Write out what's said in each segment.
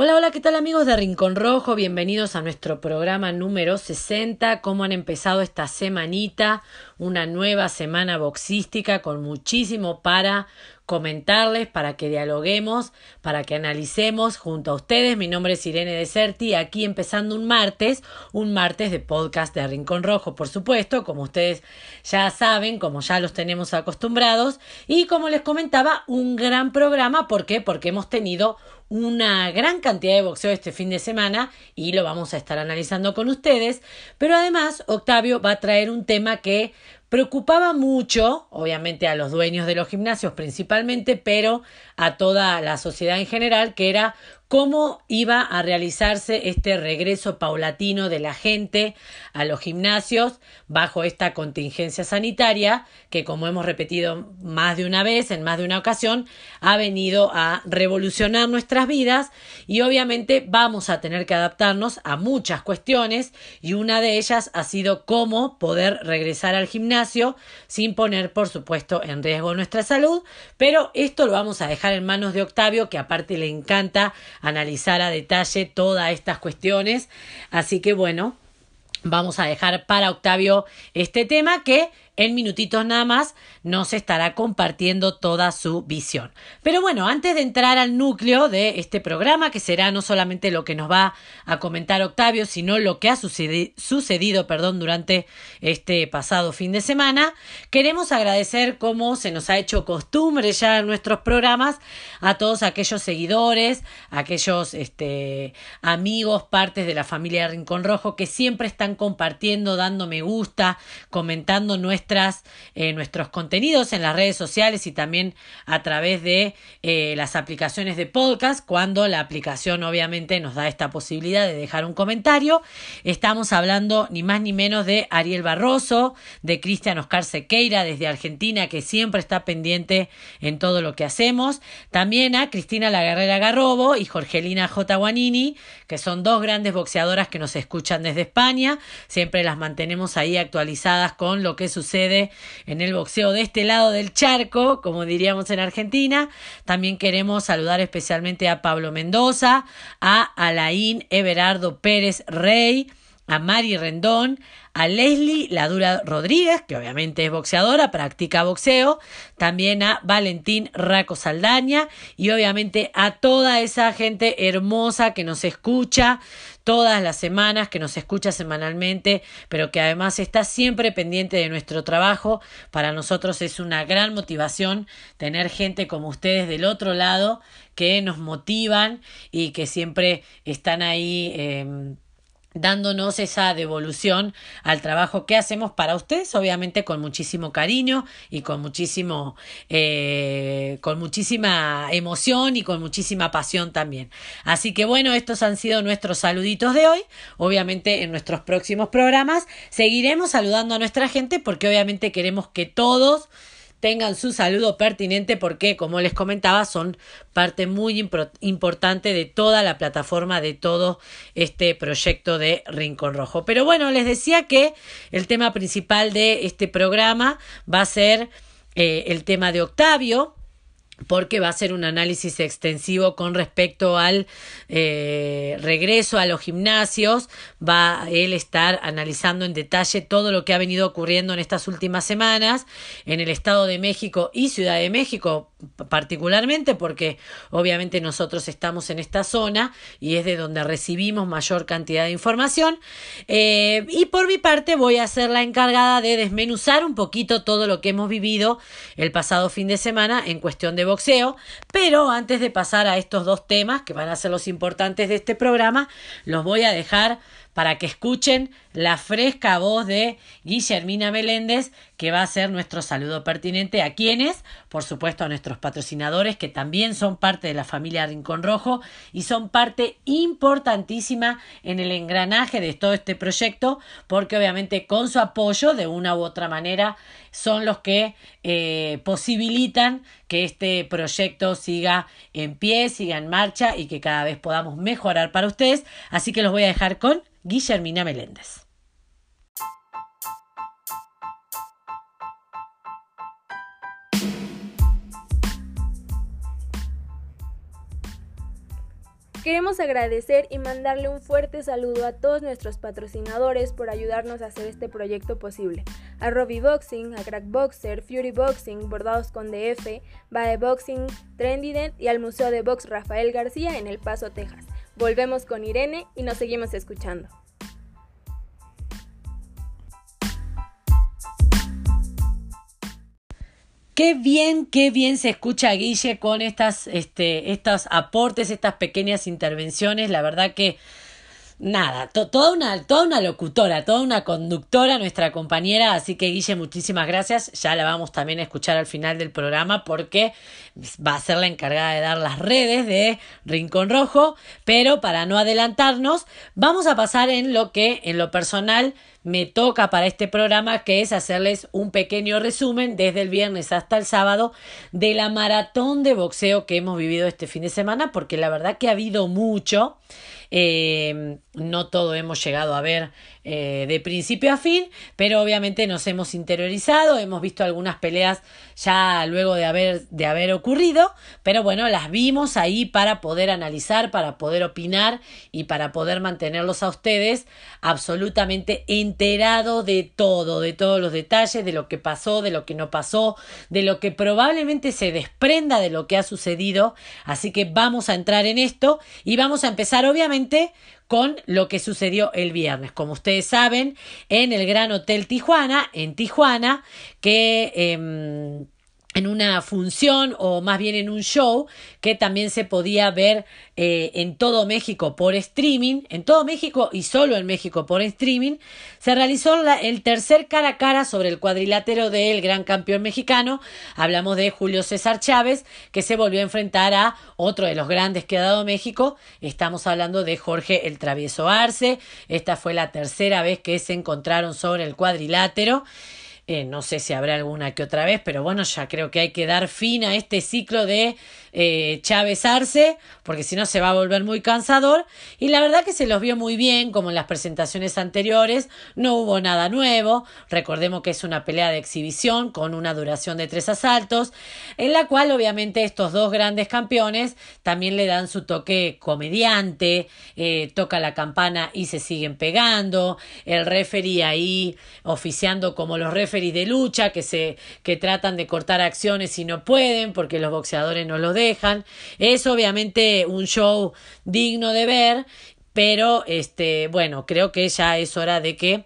Hola, hola, ¿qué tal amigos de Rincón Rojo? Bienvenidos a nuestro programa número 60. ¿Cómo han empezado esta semanita? Una nueva semana boxística con muchísimo para comentarles, para que dialoguemos, para que analicemos junto a ustedes. Mi nombre es Irene Deserti, aquí empezando un martes, un martes de podcast de Rincón Rojo, por supuesto, como ustedes ya saben, como ya los tenemos acostumbrados, y como les comentaba, un gran programa, ¿por qué? Porque hemos tenido una gran cantidad de boxeo este fin de semana y lo vamos a estar analizando con ustedes. Pero además, Octavio va a traer un tema que preocupaba mucho, obviamente a los dueños de los gimnasios principalmente, pero a toda la sociedad en general, que era cómo iba a realizarse este regreso paulatino de la gente a los gimnasios bajo esta contingencia sanitaria que, como hemos repetido más de una vez, en más de una ocasión, ha venido a revolucionar nuestras vidas y obviamente vamos a tener que adaptarnos a muchas cuestiones y una de ellas ha sido cómo poder regresar al gimnasio sin poner, por supuesto, en riesgo nuestra salud, pero esto lo vamos a dejar en manos de Octavio, que aparte le encanta analizar a detalle todas estas cuestiones. Así que bueno, vamos a dejar para Octavio este tema que en minutitos nada más nos estará compartiendo toda su visión. Pero bueno, antes de entrar al núcleo de este programa, que será no solamente lo que nos va a comentar Octavio, sino lo que ha sucedido, perdón, durante este pasado fin de semana, queremos agradecer, como se nos ha hecho costumbre ya en nuestros programas, a todos aquellos seguidores, aquellos este, amigos, partes de la familia Rincón Rojo, que siempre están compartiendo, dando me gusta, comentando nuestra eh, nuestros contenidos en las redes sociales y también a través de eh, las aplicaciones de podcast, cuando la aplicación obviamente nos da esta posibilidad de dejar un comentario. Estamos hablando ni más ni menos de Ariel Barroso, de Cristian Oscar Sequeira desde Argentina, que siempre está pendiente en todo lo que hacemos. También a Cristina La Guerrera Garrobo y Jorgelina J. Guanini, que son dos grandes boxeadoras que nos escuchan desde España. Siempre las mantenemos ahí actualizadas con lo que sucede en el boxeo de este lado del charco, como diríamos en Argentina. También queremos saludar especialmente a Pablo Mendoza, a Alain Everardo Pérez Rey, a Mari Rendón, a Leslie Ladura Rodríguez, que obviamente es boxeadora, practica boxeo, también a Valentín Raco Saldaña y obviamente a toda esa gente hermosa que nos escucha todas las semanas, que nos escucha semanalmente, pero que además está siempre pendiente de nuestro trabajo. Para nosotros es una gran motivación tener gente como ustedes del otro lado que nos motivan y que siempre están ahí. Eh, dándonos esa devolución al trabajo que hacemos para ustedes, obviamente con muchísimo cariño y con muchísimo, eh, con muchísima emoción y con muchísima pasión también. Así que bueno, estos han sido nuestros saluditos de hoy. Obviamente en nuestros próximos programas seguiremos saludando a nuestra gente porque obviamente queremos que todos tengan su saludo pertinente porque, como les comentaba, son parte muy importante de toda la plataforma, de todo este proyecto de Rincón Rojo. Pero bueno, les decía que el tema principal de este programa va a ser eh, el tema de Octavio, porque va a ser un análisis extensivo con respecto al eh, regreso a los gimnasios. Va a él estar analizando en detalle todo lo que ha venido ocurriendo en estas últimas semanas en el Estado de México y Ciudad de México particularmente porque obviamente nosotros estamos en esta zona y es de donde recibimos mayor cantidad de información. Eh, y por mi parte voy a ser la encargada de desmenuzar un poquito todo lo que hemos vivido el pasado fin de semana en cuestión de boxeo. Pero antes de pasar a estos dos temas, que van a ser los importantes de este programa, los voy a dejar para que escuchen la fresca voz de Guillermina Meléndez, que va a ser nuestro saludo pertinente a quienes, por supuesto a nuestros patrocinadores, que también son parte de la familia Rincón Rojo y son parte importantísima en el engranaje de todo este proyecto, porque obviamente con su apoyo, de una u otra manera, son los que eh, posibilitan que este proyecto siga en pie, siga en marcha y que cada vez podamos mejorar para ustedes. Así que los voy a dejar con Guillermina Meléndez. Queremos agradecer y mandarle un fuerte saludo a todos nuestros patrocinadores por ayudarnos a hacer este proyecto posible. A Robbie Boxing, a Crack Boxer, Fury Boxing, Bordados con DF, Bae Boxing, Trendident y al Museo de Box Rafael García en El Paso, Texas. Volvemos con Irene y nos seguimos escuchando. Qué bien, qué bien se escucha Guille con estas, este, estos aportes, estas pequeñas intervenciones. La verdad que nada, toda, una, toda una locutora, toda una conductora, nuestra compañera. Así que Guille, muchísimas gracias. Ya la vamos también a escuchar al final del programa porque va a ser la encargada de dar las redes de Rincón Rojo. Pero para no adelantarnos, vamos a pasar en lo que en lo personal me toca para este programa, que es hacerles un pequeño resumen desde el viernes hasta el sábado de la maratón de boxeo que hemos vivido este fin de semana, porque la verdad que ha habido mucho. Eh, no todo hemos llegado a ver eh, de principio a fin, pero obviamente nos hemos interiorizado, hemos visto algunas peleas ya luego de haber, de haber ocurrido, pero bueno, las vimos ahí para poder analizar, para poder opinar y para poder mantenerlos a ustedes absolutamente enterados de todo, de todos los detalles, de lo que pasó, de lo que no pasó, de lo que probablemente se desprenda de lo que ha sucedido. Así que vamos a entrar en esto y vamos a empezar obviamente con lo que sucedió el viernes. Como ustedes saben, en el Gran Hotel Tijuana, en Tijuana, que... Eh, en una función o más bien en un show que también se podía ver eh, en todo México por streaming, en todo México y solo en México por streaming, se realizó el tercer cara a cara sobre el cuadrilátero del gran campeón mexicano. Hablamos de Julio César Chávez, que se volvió a enfrentar a otro de los grandes que ha dado México. Estamos hablando de Jorge el Travieso Arce. Esta fue la tercera vez que se encontraron sobre el cuadrilátero. Eh, no sé si habrá alguna que otra vez, pero bueno, ya creo que hay que dar fin a este ciclo de eh, Chávez Arce, porque si no se va a volver muy cansador. Y la verdad que se los vio muy bien, como en las presentaciones anteriores, no hubo nada nuevo. Recordemos que es una pelea de exhibición con una duración de tres asaltos, en la cual obviamente estos dos grandes campeones también le dan su toque comediante, eh, toca la campana y se siguen pegando, el referee ahí oficiando como los referees de lucha que se que tratan de cortar acciones y no pueden porque los boxeadores no los dejan. Es obviamente un show digno de ver, pero este, bueno, creo que ya es hora de que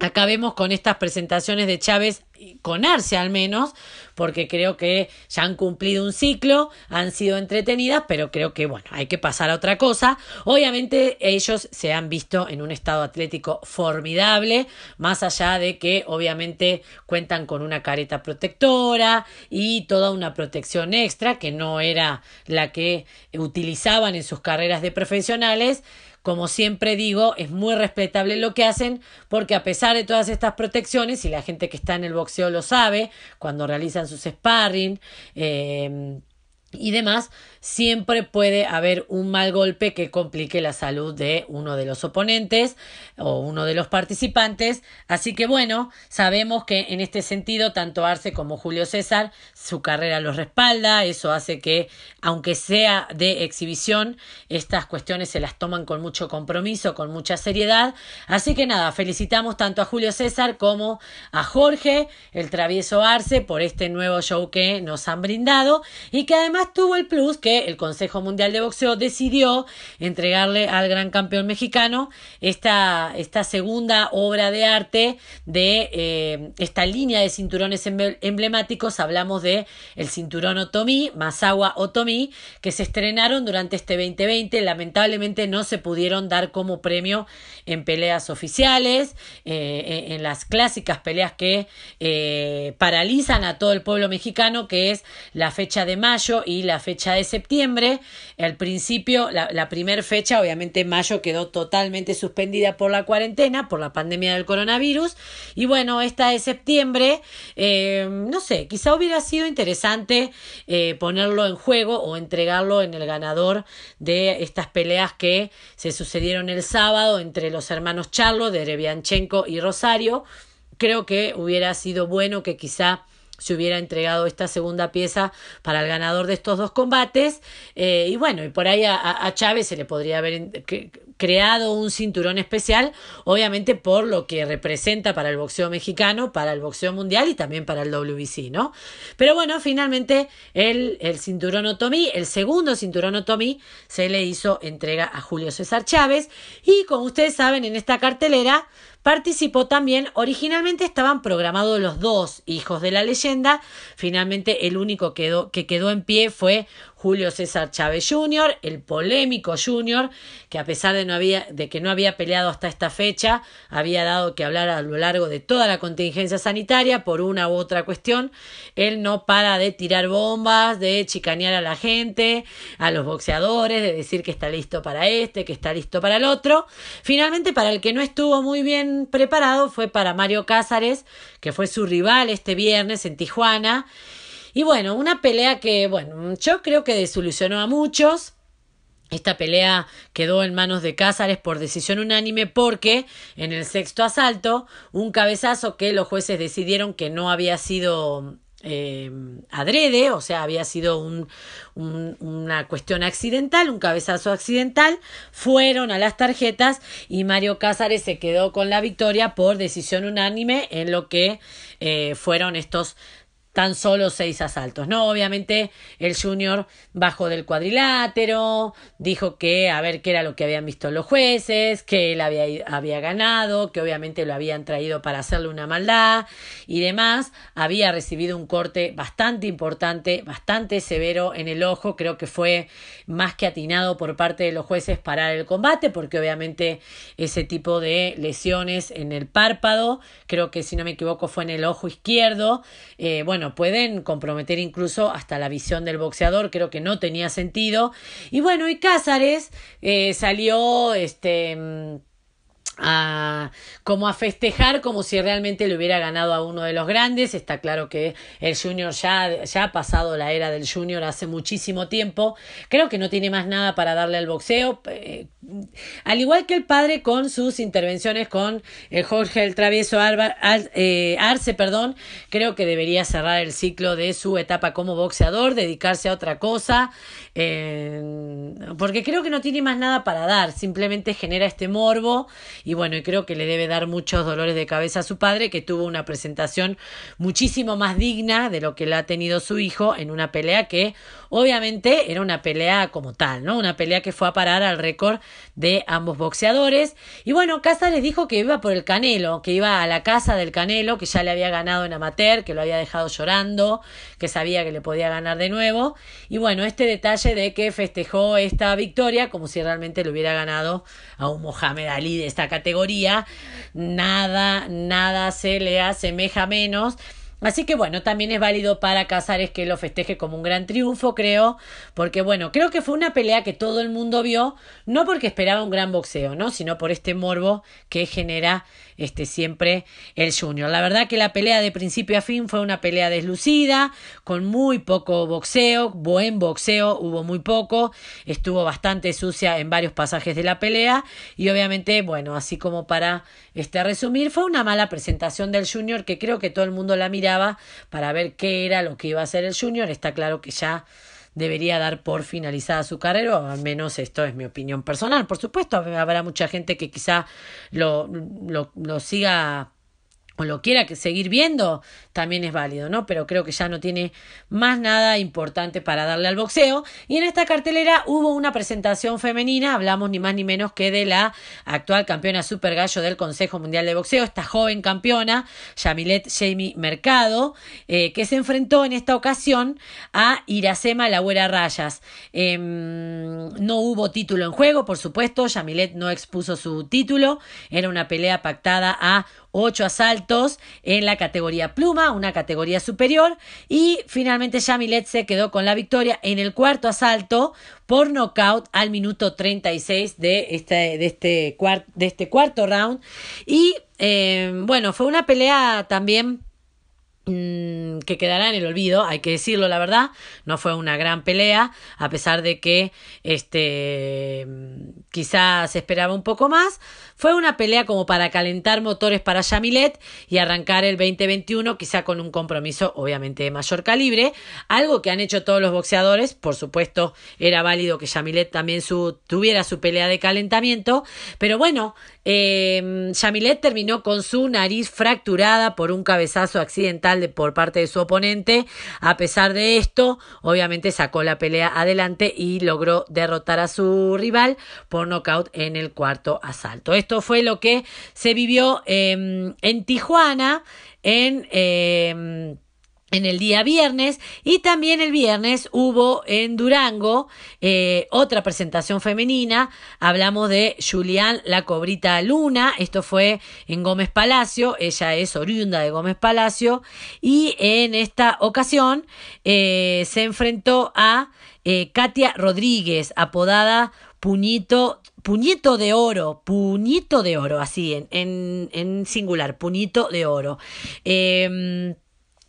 acabemos con estas presentaciones de Chávez con Arce al menos, porque creo que ya han cumplido un ciclo, han sido entretenidas, pero creo que bueno, hay que pasar a otra cosa. Obviamente ellos se han visto en un estado atlético formidable, más allá de que obviamente cuentan con una careta protectora y toda una protección extra que no era la que utilizaban en sus carreras de profesionales como siempre digo, es muy respetable lo que hacen porque a pesar de todas estas protecciones, y la gente que está en el boxeo lo sabe, cuando realizan sus sparring, eh, y demás, siempre puede haber un mal golpe que complique la salud de uno de los oponentes o uno de los participantes. Así que bueno, sabemos que en este sentido tanto Arce como Julio César su carrera los respalda, eso hace que aunque sea de exhibición, estas cuestiones se las toman con mucho compromiso, con mucha seriedad. Así que nada, felicitamos tanto a Julio César como a Jorge, el travieso Arce, por este nuevo show que nos han brindado y que además tuvo el plus que el Consejo Mundial de Boxeo decidió entregarle al gran campeón mexicano esta, esta segunda obra de arte de eh, esta línea de cinturones emblemáticos. Hablamos de el cinturón Otomi, Masawa Otomi, que se estrenaron durante este 2020. Lamentablemente no se pudieron dar como premio en peleas oficiales, eh, en las clásicas peleas que eh, paralizan a todo el pueblo mexicano, que es la fecha de mayo y la fecha de septiembre. Al principio, la, primera fecha, obviamente mayo quedó totalmente suspendida por la cuarentena, por la pandemia del coronavirus. Y bueno, esta de septiembre, eh, no sé, quizá hubiera sido interesante eh, ponerlo en juego o entregarlo en el ganador de estas peleas que se sucedieron el sábado entre los hermanos Charlo, de Revianchenko y Rosario. Creo que hubiera sido bueno que quizá se hubiera entregado esta segunda pieza para el ganador de estos dos combates. Eh, y bueno, y por ahí a, a, Chávez se le podría haber creado un cinturón especial, obviamente por lo que representa para el boxeo mexicano, para el boxeo mundial y también para el WBC, ¿no? Pero bueno, finalmente el, el cinturón Otomí, el segundo cinturón Otomí, se le hizo entrega a Julio César Chávez y como ustedes saben, en esta cartelera Participó también, originalmente estaban programados los dos hijos de la leyenda, finalmente el único que quedó en pie fue Julio César Chávez Jr., el polémico Jr., que a pesar de, no había, de que no había peleado hasta esta fecha, había dado que hablar a lo largo de toda la contingencia sanitaria por una u otra cuestión. Él no para de tirar bombas, de chicanear a la gente, a los boxeadores, de decir que está listo para este, que está listo para el otro. Finalmente, para el que no estuvo muy bien preparado fue para Mario Cázares, que fue su rival este viernes en Tijuana y bueno, una pelea que, bueno, yo creo que desilusionó a muchos. Esta pelea quedó en manos de Cázares por decisión unánime porque en el sexto asalto, un cabezazo que los jueces decidieron que no había sido eh, adrede, o sea, había sido un, una cuestión accidental, un cabezazo accidental, fueron a las tarjetas y Mario Cázares se quedó con la victoria por decisión unánime en lo que eh, fueron estos tan solo seis asaltos. No, obviamente el Junior bajó del cuadrilátero, dijo que a ver qué era lo que habían visto los jueces, que él había, había ganado, que obviamente lo habían traído para hacerle una maldad y demás. Había recibido un corte bastante importante, bastante severo en el ojo, creo que fue más que atinado por parte de los jueces parar el combate, porque obviamente ese tipo de lesiones en el párpado, creo que si no me equivoco fue en el ojo izquierdo, eh, bueno, pueden comprometer incluso hasta la visión del boxeador, creo que no tenía sentido. Y bueno, y Cázares eh, salió, este mm, a, como a festejar como si realmente le hubiera ganado a uno de los grandes. Está claro que el Junior ya, ya ha pasado la era del Junior hace muchísimo tiempo. Creo que no tiene más nada para darle al boxeo. Eh, al igual que el padre con sus intervenciones con el Jorge el Travieso eh, Arce, perdón, creo que debería cerrar el ciclo de su etapa como boxeador, dedicarse a otra cosa, eh, porque creo que no tiene más nada para dar, simplemente genera este morbo y bueno, y creo que le debe dar muchos dolores de cabeza a su padre, que tuvo una presentación muchísimo más digna de lo que le ha tenido su hijo en una pelea que obviamente era una pelea como tal, ¿no? Una pelea que fue a parar al récord de ambos boxeadores. Y bueno, Cázares dijo que iba por el Canelo, que iba a la casa del Canelo, que ya le había ganado en amateur, que lo había dejado llorando, que sabía que le podía ganar de nuevo. Y bueno, este detalle de que festejó esta victoria como si realmente le hubiera ganado a un Mohamed Ali de esta categoría, nada, nada se le asemeja menos Así que bueno, también es válido para Casares que lo festeje como un gran triunfo, creo, porque bueno, creo que fue una pelea que todo el mundo vio, no porque esperaba un gran boxeo, ¿no? Sino por este morbo que genera este siempre el Junior. La verdad que la pelea de principio a fin fue una pelea deslucida, con muy poco boxeo, buen boxeo, hubo muy poco, estuvo bastante sucia en varios pasajes de la pelea y obviamente, bueno, así como para este resumir, fue una mala presentación del Junior que creo que todo el mundo la miraba para ver qué era lo que iba a hacer el Junior. Está claro que ya debería dar por finalizada su carrera, o al menos esto es mi opinión personal. Por supuesto, habrá mucha gente que quizá lo, lo, lo siga o lo quiera que seguir viendo, también es válido, ¿no? Pero creo que ya no tiene más nada importante para darle al boxeo. Y en esta cartelera hubo una presentación femenina, hablamos ni más ni menos que de la actual campeona super gallo del Consejo Mundial de Boxeo, esta joven campeona, Yamilet Jamie Mercado, eh, que se enfrentó en esta ocasión a Iracema Lagüera Rayas. Em, no hubo título en juego, por supuesto, Yamilet no expuso su título, era una pelea pactada a ocho asaltos en la categoría pluma, una categoría superior, y finalmente Yamilet se quedó con la victoria en el cuarto asalto por nocaut al minuto 36 de este, de este, de este cuarto round. Y eh, bueno, fue una pelea también que quedará en el olvido, hay que decirlo la verdad, no fue una gran pelea, a pesar de que este quizás se esperaba un poco más, fue una pelea como para calentar motores para Yamilet y arrancar el 2021 quizá con un compromiso obviamente de mayor calibre, algo que han hecho todos los boxeadores, por supuesto era válido que Yamilet también su, tuviera su pelea de calentamiento, pero bueno, eh, Yamilet terminó con su nariz fracturada por un cabezazo accidental de, por parte de su oponente. A pesar de esto, obviamente sacó la pelea adelante y logró derrotar a su rival por nocaut en el cuarto asalto. Esto fue lo que se vivió em, en Tijuana en em, en el día viernes y también el viernes hubo en Durango eh, otra presentación femenina. Hablamos de Julián La Cobrita Luna. Esto fue en Gómez Palacio. Ella es oriunda de Gómez Palacio y en esta ocasión eh, se enfrentó a eh, Katia Rodríguez, apodada Puñito Puñito de oro, puñito de oro, así en, en, en singular, puñito de oro. Eh,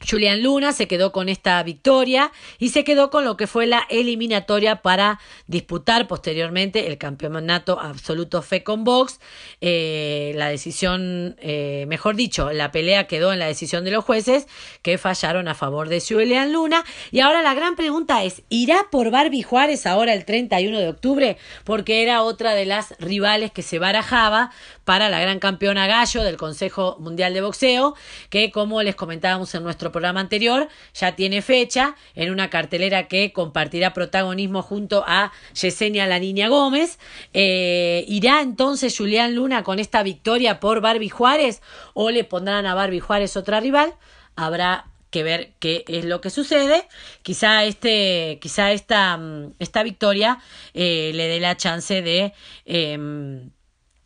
Julián Luna se quedó con esta victoria y se quedó con lo que fue la eliminatoria para disputar posteriormente el campeonato absoluto FECON Box. Eh, la decisión, eh, mejor dicho, la pelea quedó en la decisión de los jueces que fallaron a favor de Julián Luna. Y ahora la gran pregunta es, ¿irá por Barbie Juárez ahora el 31 de octubre? Porque era otra de las rivales que se barajaba para la gran campeona gallo del Consejo Mundial de Boxeo, que como les comentábamos en nuestro programa anterior, ya tiene fecha en una cartelera que compartirá protagonismo junto a Yesenia La Niña Gómez. Eh, ¿Irá entonces Julián Luna con esta victoria por Barbie Juárez o le pondrán a Barbie Juárez otra rival? Habrá que ver qué es lo que sucede. Quizá este, quizá esta, mm, esta victoria eh, le dé la chance de em,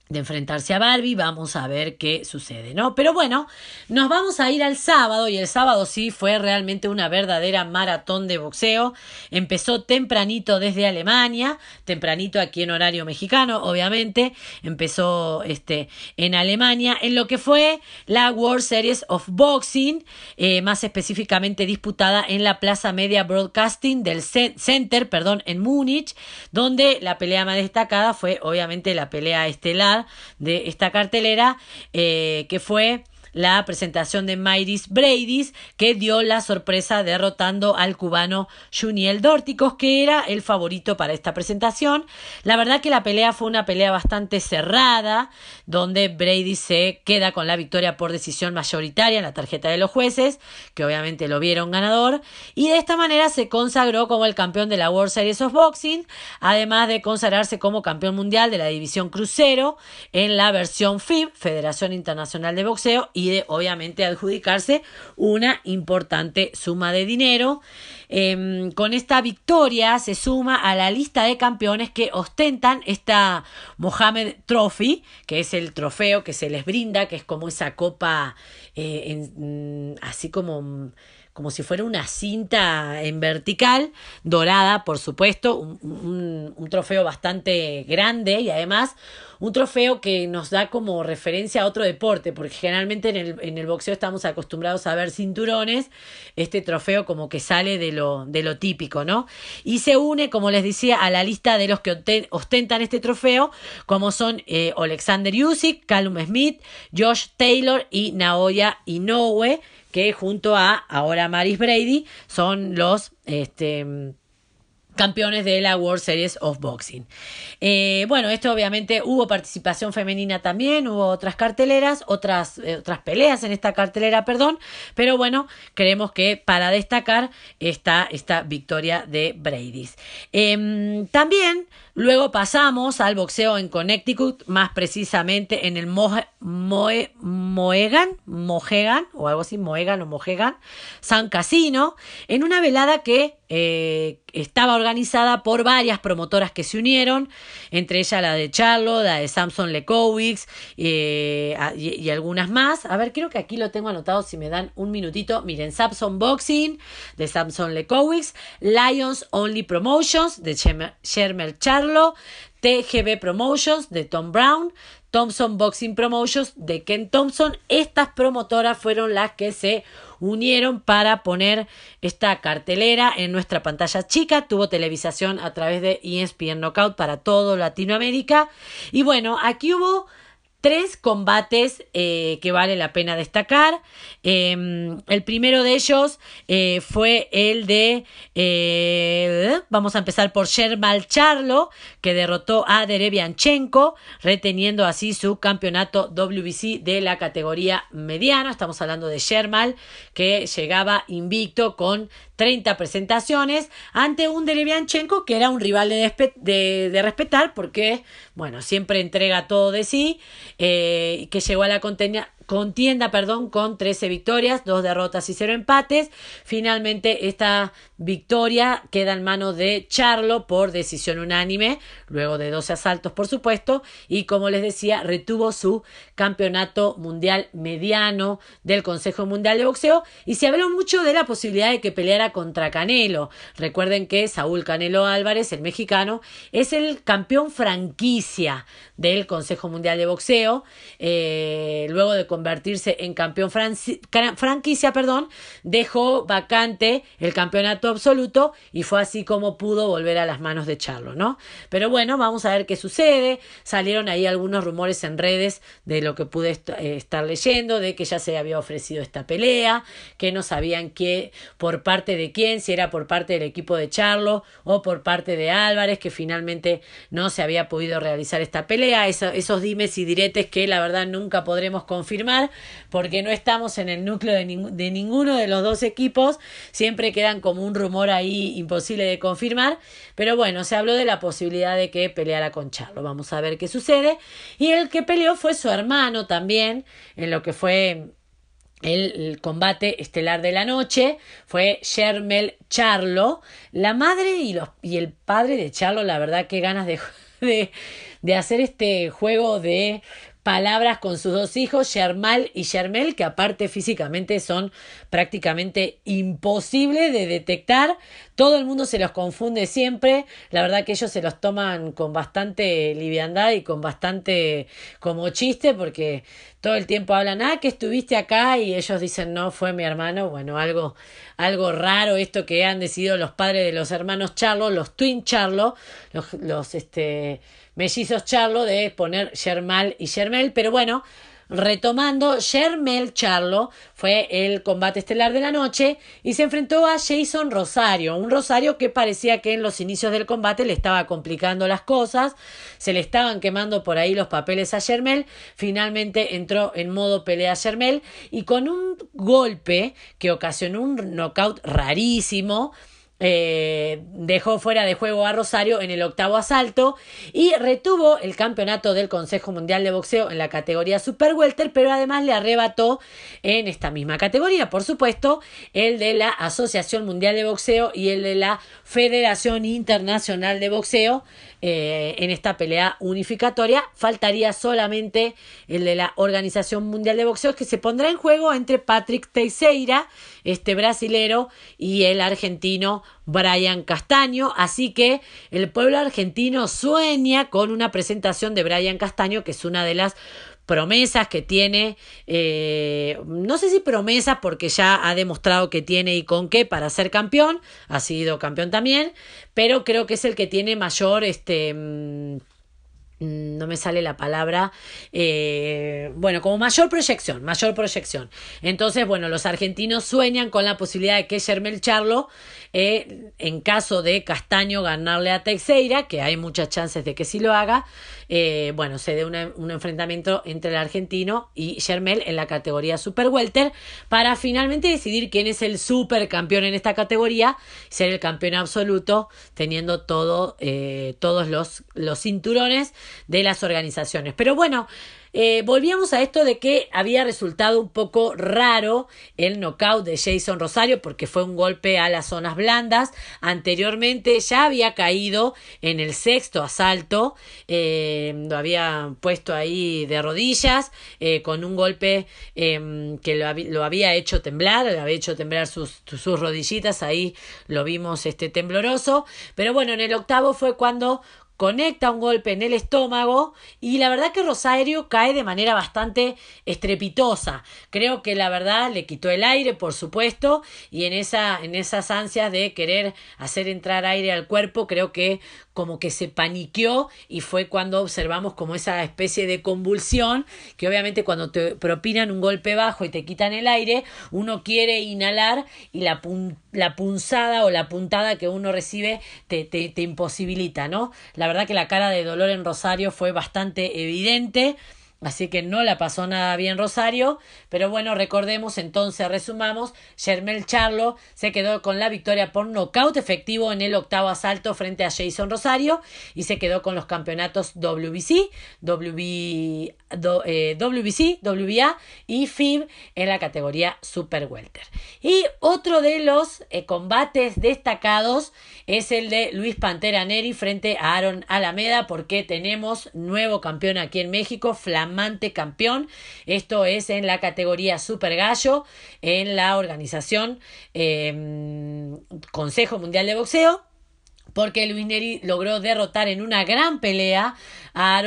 de enfrentarse a Barbie, vamos a ver qué sucede, ¿no? Pero bueno, nos vamos a ir al sábado y el sábado sí fue realmente una verdadera maratón de boxeo. Empezó tempranito desde Alemania, tempranito aquí en horario mexicano, obviamente, empezó este en Alemania en lo que fue la World Series of Boxing, eh, más específicamente disputada en la Plaza Media Broadcasting del Center, perdón, en Múnich, donde la pelea más destacada fue obviamente la pelea estelar de esta cartelera, eh, que fue la presentación de Myris Bradys, que dio la sorpresa derrotando al cubano Juniel Dórticos, que era el favorito para esta presentación. La verdad que la pelea fue una pelea bastante cerrada, donde Brady se queda con la victoria por decisión mayoritaria en la tarjeta de los jueces, que obviamente lo vieron ganador, y de esta manera se consagró como el campeón de la World Series of Boxing, además de consagrarse como campeón mundial de la división crucero en la versión FIB, Federación Internacional de Boxeo, y de obviamente adjudicarse una importante suma de dinero. Em, con esta victoria se suma a la lista de campeones que ostentan esta Mohamed Trophy, que es el trofeo que se les brinda, que es como esa copa eh, mm, así como como si fuera una cinta en vertical, dorada, por supuesto, un, un, trofeo bastante grande y además un trofeo que nos da como referencia a otro deporte, porque generalmente en el, en el boxeo estamos acostumbrados a ver cinturones, este trofeo como que sale de lo, de lo típico, ¿no? Y se une, como les decía, a la lista de los que ostentan este trofeo, como son eh, Alexander Usyk, Callum Smith, Josh Taylor y Naoya Inoue, que junto a ahora Maris Brady son los este, campeones de la World Series of Boxing. Eh, bueno, esto obviamente hubo participación femenina también, hubo otras carteleras, otras, eh, otras peleas en esta cartelera, perdón, pero bueno, creemos que para destacar está esta victoria de Brady. Em, también luego pasamos al boxeo en Connecticut, más precisamente en el Mohegan, Mohegan, o algo así, Mohegan o Mohegan, San Casino, en una velada que eh, estaba organizada por varias promotoras que se unieron, entre ellas la de Charlo, la de Samson Lekowicz eh, y, algunas más. A ver, creo que aquí lo tengo anotado si me dan un minutito. Miren, Samson Boxing de Samson Lekowicz, Lions Only Promotions de Shermer Charlo, TGB Promotions de Tom Brown, Thompson Boxing Promotions de Ken Thompson. Estas promotoras fueron las que se unieron para poner esta cartelera en nuestra pantalla chica. Tuvo televisación a través de ESPN Knockout para todo Latinoamérica. Y bueno, aquí hubo tres combates eh, que vale la pena destacar. Em, el primero de ellos eh, fue el de, eh, vamos a empezar por Shermal Charlo, que derrotó a Derevianchenko, reteniendo así su campeonato WBC de la categoría mediana. Estamos hablando de Shermal, que llegaba invicto con 30 presentaciones ante un Derevianchenko que era un rival de, respetar porque, bueno, siempre entrega todo de sí, eh, que llegó a la contenida contienda perdón, con 13 victorias, 2 derrotas y 0 empates. Finalmente esta victoria queda en manos de Charlo por decisión unánime, luego de 12 asaltos por supuesto, y como les decía, retuvo su campeonato mundial mediano del Consejo Mundial de Boxeo y se habló mucho de la posibilidad de que peleara contra Canelo. Recuerden que Saúl Canelo Álvarez, el mexicano, es el campeón franquicia del Consejo Mundial de Boxeo, eh, luego de convertirse en campeón franquicia, perdón, dejó vacante el campeonato absoluto y fue así como pudo volver a las manos de Charlo, ¿no? Pero bueno, vamos a ver qué sucede. Salieron ahí algunos rumores en redes de lo que pude eh, estar leyendo, de que ya se había ofrecido esta pelea, que no sabían qué, por parte de quién, si era por parte del equipo de Charlo o por parte de Álvarez, que finalmente no se había podido realizar esta pelea. esos dimes y diretes que la verdad nunca podremos confirmar porque no estamos en el núcleo de, ninguno de los dos equipos, siempre quedan como un rumor ahí imposible de confirmar, pero bueno, se habló de la posibilidad de que peleara con Charlo, vamos a ver qué sucede, y el que peleó fue su hermano también, en lo que fue el, combate estelar de la noche fue Shermel Charlo. La madre y, los, y el padre de Charlo, la verdad, qué ganas de, de hacer este juego de palabras con sus dos hijos, Shermal y Shermel, que aparte físicamente son prácticamente imposibles de detectar. Todo el mundo se los confunde siempre. La verdad que ellos se los toman con bastante liviandad y con bastante como chiste porque todo el tiempo hablan, ah, que estuviste acá y ellos dicen, no, fue mi hermano. Bueno, algo, algo raro esto que han decidido los padres de los hermanos Charlo, los Twin Charlo, los, los este, mellizos Charlo de poner Shermal y Shermel, pero bueno, Retomando, Shermel Charlo fue el combate estelar de la noche y se enfrentó a Jason Rosario, un Rosario que parecía que en los inicios del combate le estaba complicando las cosas, se le estaban quemando por ahí los papeles a Shermel, finalmente entró en modo pelea Shermel y con un golpe que ocasionó un knockout rarísimo, eh, dejó fuera de juego a Rosario en el octavo asalto y retuvo el campeonato del Consejo Mundial de Boxeo en la categoría Super Welter, pero además le arrebató en esta misma categoría, por supuesto, el de la Asociación Mundial de Boxeo y el de la Federación Internacional de Boxeo eh, en esta pelea unificatoria. Faltaría solamente el de la Organización Mundial de Boxeo que se pondrá en juego entre Patrick Teixeira, este brasilero, y el argentino Brian Castaño. Así que el pueblo argentino sueña con una presentación de Brian Castaño, que es una de las promesas que tiene, eh, no sé si promesas porque ya ha demostrado que tiene y con qué para ser campeón, ha sido campeón también, pero creo que es el que tiene mayor, este, mm, no me sale la palabra, eh, bueno, como mayor proyección, mayor proyección. Entonces, bueno, los argentinos sueñan con la posibilidad de que Germel Charlo, eh, en caso de Castaño ganarle a Teixeira, que hay muchas chances de que sí lo haga, eh, bueno, se dé un enfrentamiento entre el argentino y Germel en la categoría Super Welter para finalmente decidir quién es el supercampeón en esta categoría, ser el campeón absoluto, teniendo todo, todos los, los cinturones de las organizaciones. Pero bueno, eh, volvíamos a esto de que había resultado un poco raro el knockout de Jason Rosario porque fue un golpe a las zonas blandas. Anteriormente ya había caído en el sexto asalto, eh, lo había puesto ahí de rodillas eh, con un golpe em, que lo, había hecho temblar, le había hecho temblar sus, sus rodillitas, ahí lo vimos este tembloroso. Pero bueno, en el octavo fue cuando conecta un golpe en el estómago y la verdad que Rosario cae de manera bastante estrepitosa. Creo que la verdad le quitó el aire, por supuesto, y en, esa, en esas ansias de querer hacer entrar aire al cuerpo, creo que como que se paniqueó y fue cuando observamos como esa especie de convulsión que obviamente cuando te propinan un golpe bajo y te quitan el aire, uno quiere inhalar y la, la punzada o la puntada que uno recibe te, te, te imposibilita, ¿no? La verdad que la cara de dolor en Rosario fue bastante evidente. Así que no la pasó nada bien Rosario, pero bueno, recordemos entonces, resumamos, Germel Charlo se quedó con la victoria por nocaut efectivo en el octavo asalto frente a Jason Rosario y se quedó con los campeonatos WBC, WB, eh, WBC, WBA y FIB en la categoría Super Welter. Y otro de los eh, combates destacados es el de Luis Pantera Neri frente a Aaron Alameda porque tenemos nuevo campeón aquí en México, flamante campeón. Esto es en la categoría Super Gallo, en la organización em, Consejo Mundial de Boxeo porque Luis Neri logró derrotar en una gran pelea a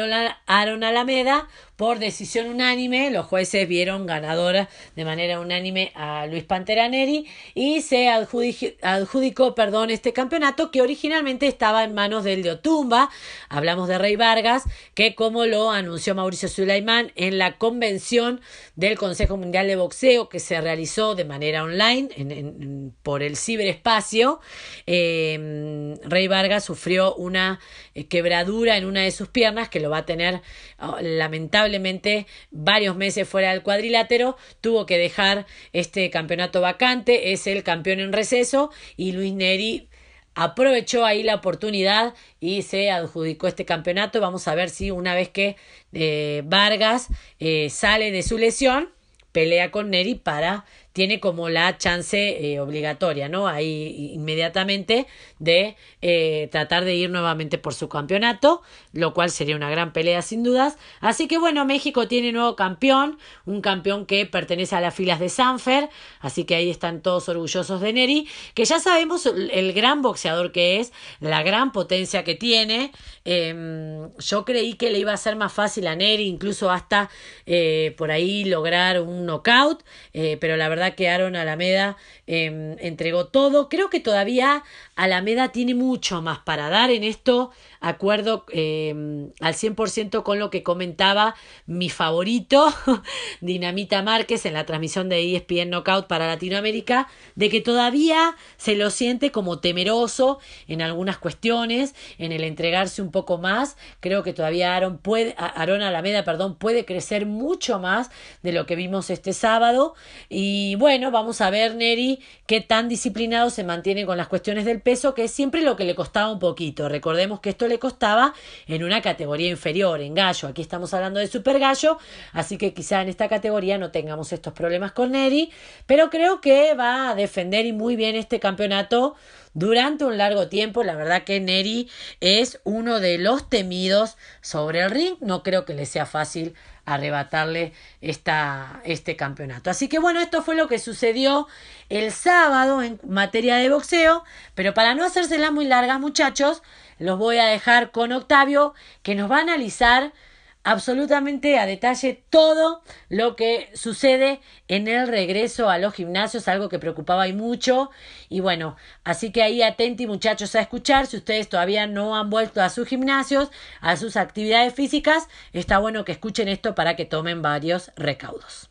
Aaron, Alameda por decisión unánime. Los jueces vieron ganadora de manera unánime a Luis Pantera Neri y se adjudicó, perdón, este campeonato que originalmente estaba en manos del de Otumba. Hablamos de Rey Vargas, que como lo anunció Mauricio Sulaimán en la convención del Consejo Mundial de Boxeo que se realizó de manera online por el ciberespacio, eh, Rey Vargas sufrió una eh, quebradura en una de sus piernas que lo va a tener oh, lamentablemente varios meses fuera del cuadrilátero, tuvo que dejar este campeonato vacante, es el campeón en receso y Luis Neri aprovechó ahí la oportunidad y se adjudicó este campeonato. Vamos a ver si una vez que eh, Vargas eh, sale de su lesión, pelea con Neri para tiene como la chance eh, obligatoria, ¿no? Ahí inmediatamente de eh, tratar de ir nuevamente por su campeonato, lo cual sería una gran pelea sin dudas. Así que bueno, México tiene nuevo campeón, un campeón que pertenece a las filas de Sanfer, así que ahí están todos orgullosos de Neri, que ya sabemos el gran boxeador que es, la gran potencia que tiene. Em, yo creí que le iba a ser más fácil a Neri, incluso hasta eh, por ahí lograr un knockout, pero la verdad verdad que Aaron Alameda em, entregó todo. Creo que todavía Alameda tiene mucho más para dar en esto acuerdo eh, al 100% con lo que comentaba mi favorito, Dinamita Márquez, en la transmisión de ESPN Knockout para Latinoamérica, de que todavía se lo siente como temeroso en algunas cuestiones, en el entregarse un poco más. Creo que todavía Aaron, puede, Aaron Alameda perdón, puede crecer mucho más de lo que vimos este sábado. Y bueno, vamos a ver, Neri, qué tan disciplinado se mantiene con las cuestiones del peso, que es siempre lo que le costaba un poquito. Recordemos que esto le costaba en una categoría inferior, en gallo. Aquí estamos hablando de super gallo, así que quizá en esta categoría no tengamos estos problemas con Neri, pero creo que va a defender y muy bien este campeonato durante un largo tiempo. La verdad que Neri es uno de los temidos sobre el ring. No creo que le sea fácil arrebatarle esta, este campeonato. Así que bueno, esto fue lo que sucedió el sábado en materia de boxeo. Pero para no hacérsela muy larga, muchachos, los voy a dejar con Octavio, que nos va a analizar absolutamente a detalle todo lo que sucede en el regreso a los gimnasios, algo que preocupaba y mucho. Y bueno, así que ahí atenti muchachos a escuchar, si ustedes todavía no han vuelto a sus gimnasios, a sus actividades físicas, está bueno que escuchen esto para que tomen varios recaudos.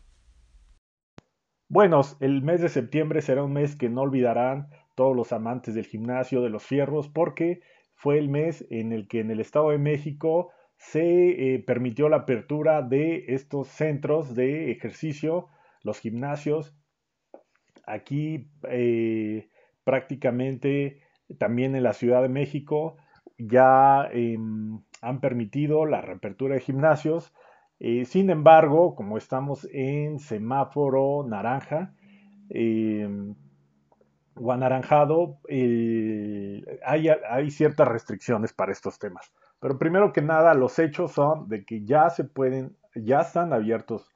Bueno, el mes de septiembre será un mes que no olvidarán todos los amantes del gimnasio, de los fierros, porque fue el mes en el que en el Estado de México se eh, permitió la apertura de estos centros de ejercicio, los gimnasios. Aquí eh, prácticamente también en la Ciudad de México ya em, han permitido la reapertura de gimnasios. Eh, sin embargo, como estamos en semáforo naranja, em, o anaranjado, hay, ciertas restricciones para estos temas. Pero primero que nada, los hechos son de que ya se pueden, ya están abiertos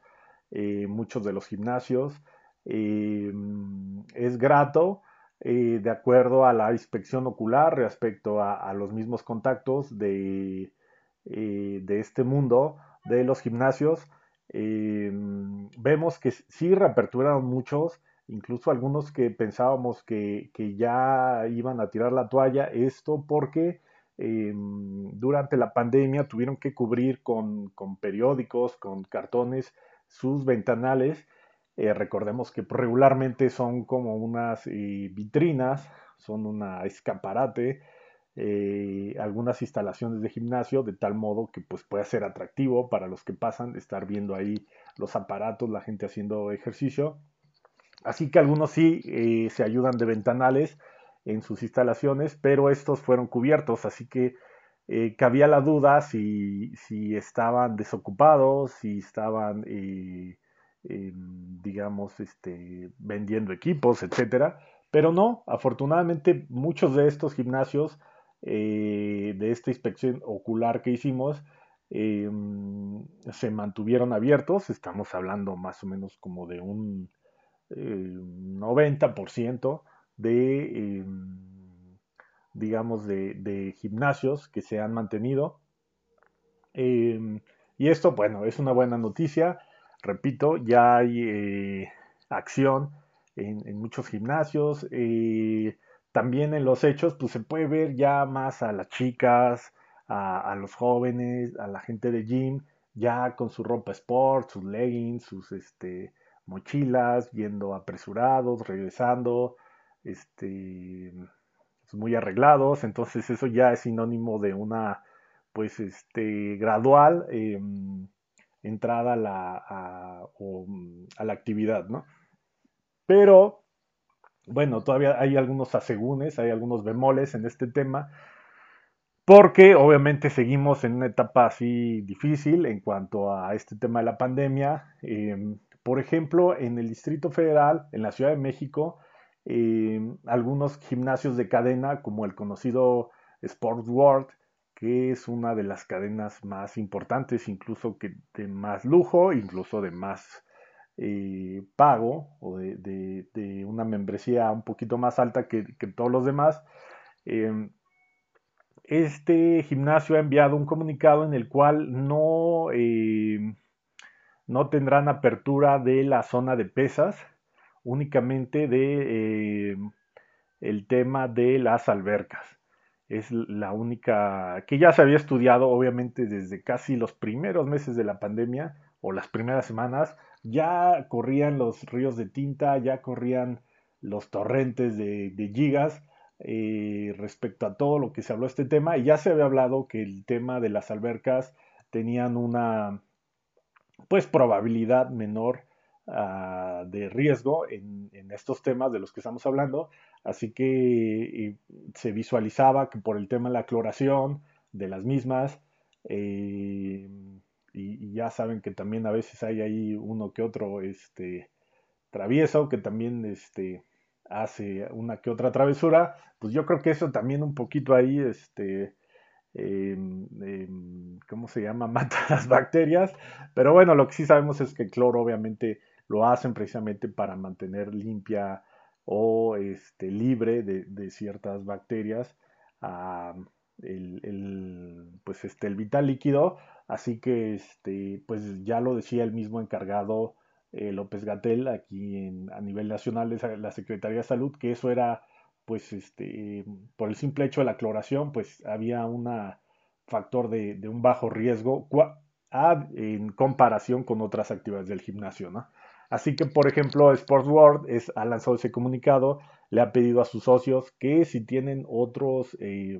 eh, muchos de los gimnasios. Eh, es grato eh, de acuerdo a la inspección ocular respecto a, los mismos contactos de, de, este mundo de los gimnasios. Em, vemos que sí reaperturaron muchos, incluso algunos que pensábamos que, ya iban a tirar la toalla, esto porque em, durante la pandemia tuvieron que cubrir con, con periódicos, con cartones, sus ventanales eh, recordemos que regularmente son como unas eh, vitrinas, son una escaparate, eh, algunas instalaciones de gimnasio, de tal modo que pues puede ser atractivo para los que pasan estar viendo ahí los aparatos, la gente haciendo ejercicio. Así que algunos sí se ayudan de ventanales en sus instalaciones, pero estos fueron cubiertos, así que cabía la duda si, si, estaban desocupados, si estaban digamos, este, vendiendo equipos, etcétera. Pero no, afortunadamente muchos de estos gimnasios, eh, de esta inspección ocular que hicimos, em, se mantuvieron abiertos. Estamos hablando más o menos como de un 90% eh, de, em, digamos, de, gimnasios que se han mantenido. Em, y esto, bueno, es una buena noticia repito, ya hay eh, acción en, muchos gimnasios. Eh, también en los hechos, pues se puede ver ya más a las chicas, a, los jóvenes, a la gente de gym, ya con su ropa sport, sus leggings, sus este, mochilas, yendo apresurados, regresando, este, muy arreglados. Entonces eso ya es sinónimo de una, pues, este, gradual. Em, entrada a la, mm, a, la actividad, ¿no? Pero, bueno, todavía hay algunos asegúnes, hay algunos bemoles en este tema, porque obviamente seguimos en una etapa así difícil en cuanto a este tema de la pandemia. Em, por ejemplo, en el Distrito Federal, en la Ciudad de México, em, algunos gimnasios de cadena, como el conocido Sports World, que es una de las cadenas más importantes, incluso que de más lujo, incluso de más eh, pago o de, una membresía un poquito más alta que, todos los demás. Em, este gimnasio ha enviado un comunicado en el cual no, no tendrán apertura de la zona de pesas, únicamente de em, el tema de las albercas. Es la única que ya se había estudiado obviamente desde casi los primeros meses de la pandemia o las primeras semanas, ya corrían los ríos de tinta, ya corrían los torrentes de, gigas eh, respecto a todo lo que se habló de este tema y ya se había hablado que el tema de las albercas tenían una pues probabilidad menor ah, de riesgo en, estos temas de los que estamos hablando. Así que se visualizaba que por el tema de la cloración de las mismas, eh, y, ya saben que también a veces hay ahí uno que otro este, travieso que también este, hace una que otra travesura, pues yo creo que eso también un poquito ahí, este, em, em, ¿cómo se llama? Mata las bacterias. Pero bueno, lo que sí sabemos es que el cloro obviamente lo hacen precisamente para mantener limpia o este, libre de, ciertas bacterias el, pues este, el vital líquido. Así que este, pues ya lo decía el mismo encargado eh, López Gatel aquí a nivel nacional la Secretaría de Salud, que eso era pues este, por el simple hecho de la cloración, pues había un factor de, un bajo riesgo en comparación con otras actividades del gimnasio, ¿no? Así que, por ejemplo, Sports World es, ha lanzado ese comunicado, le ha pedido a sus socios que si tienen otros, eh,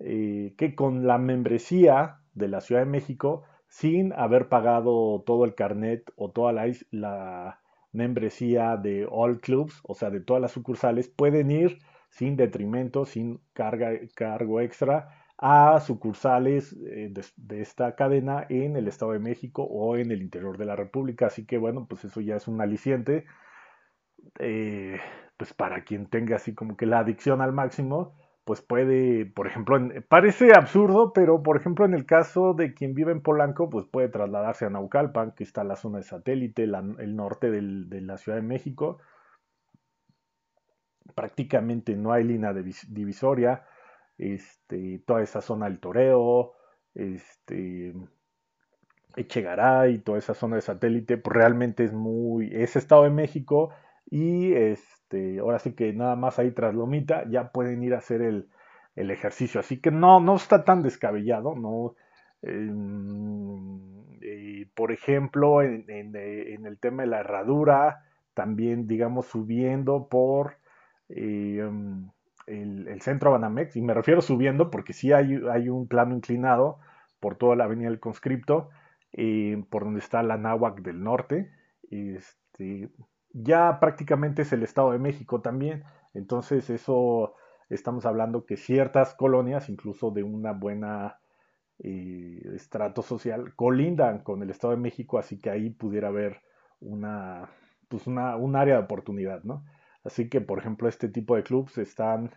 eh, que con la membresía de la Ciudad de México, sin haber pagado todo el carnet o toda la, la membresía de All Clubs, o sea, de todas las sucursales, pueden ir sin detrimento, sin carga, cargo extra a sucursales eh, de, esta cadena en el Estado de México o en el interior de la República. Así que bueno, pues eso ya es un aliciente. Eh, pues para quien tenga así como que la adicción al máximo, pues puede, por ejemplo, parece absurdo, pero por ejemplo en el caso de quien vive en Polanco, pues puede trasladarse a Naucalpan, que está la zona de satélite, el norte de la Ciudad de México, prácticamente no hay línea divisoria, este, toda esa zona del Toreo, este, Echegaray, toda esa zona de satélite, pues realmente es muy, es Estado de México y este, ahora sí que nada más ahí tras Lomita ya pueden ir a hacer el, el ejercicio, así que no, no está tan descabellado, no, em, por ejemplo, en, en, el tema de la herradura, también, digamos, subiendo por em, el, centro Banamex, y me refiero subiendo porque sí hay, hay un plano inclinado por toda la avenida del conscripto, eh, por donde está la Náhuac del norte. Este, ya prácticamente es el Estado de México también, entonces eso estamos hablando que ciertas colonias, incluso de una buena eh, estrato social, colindan con el Estado de México, así que ahí pudiera haber una, pues una, un área de oportunidad, ¿no? Así que, por ejemplo, este tipo de clubs están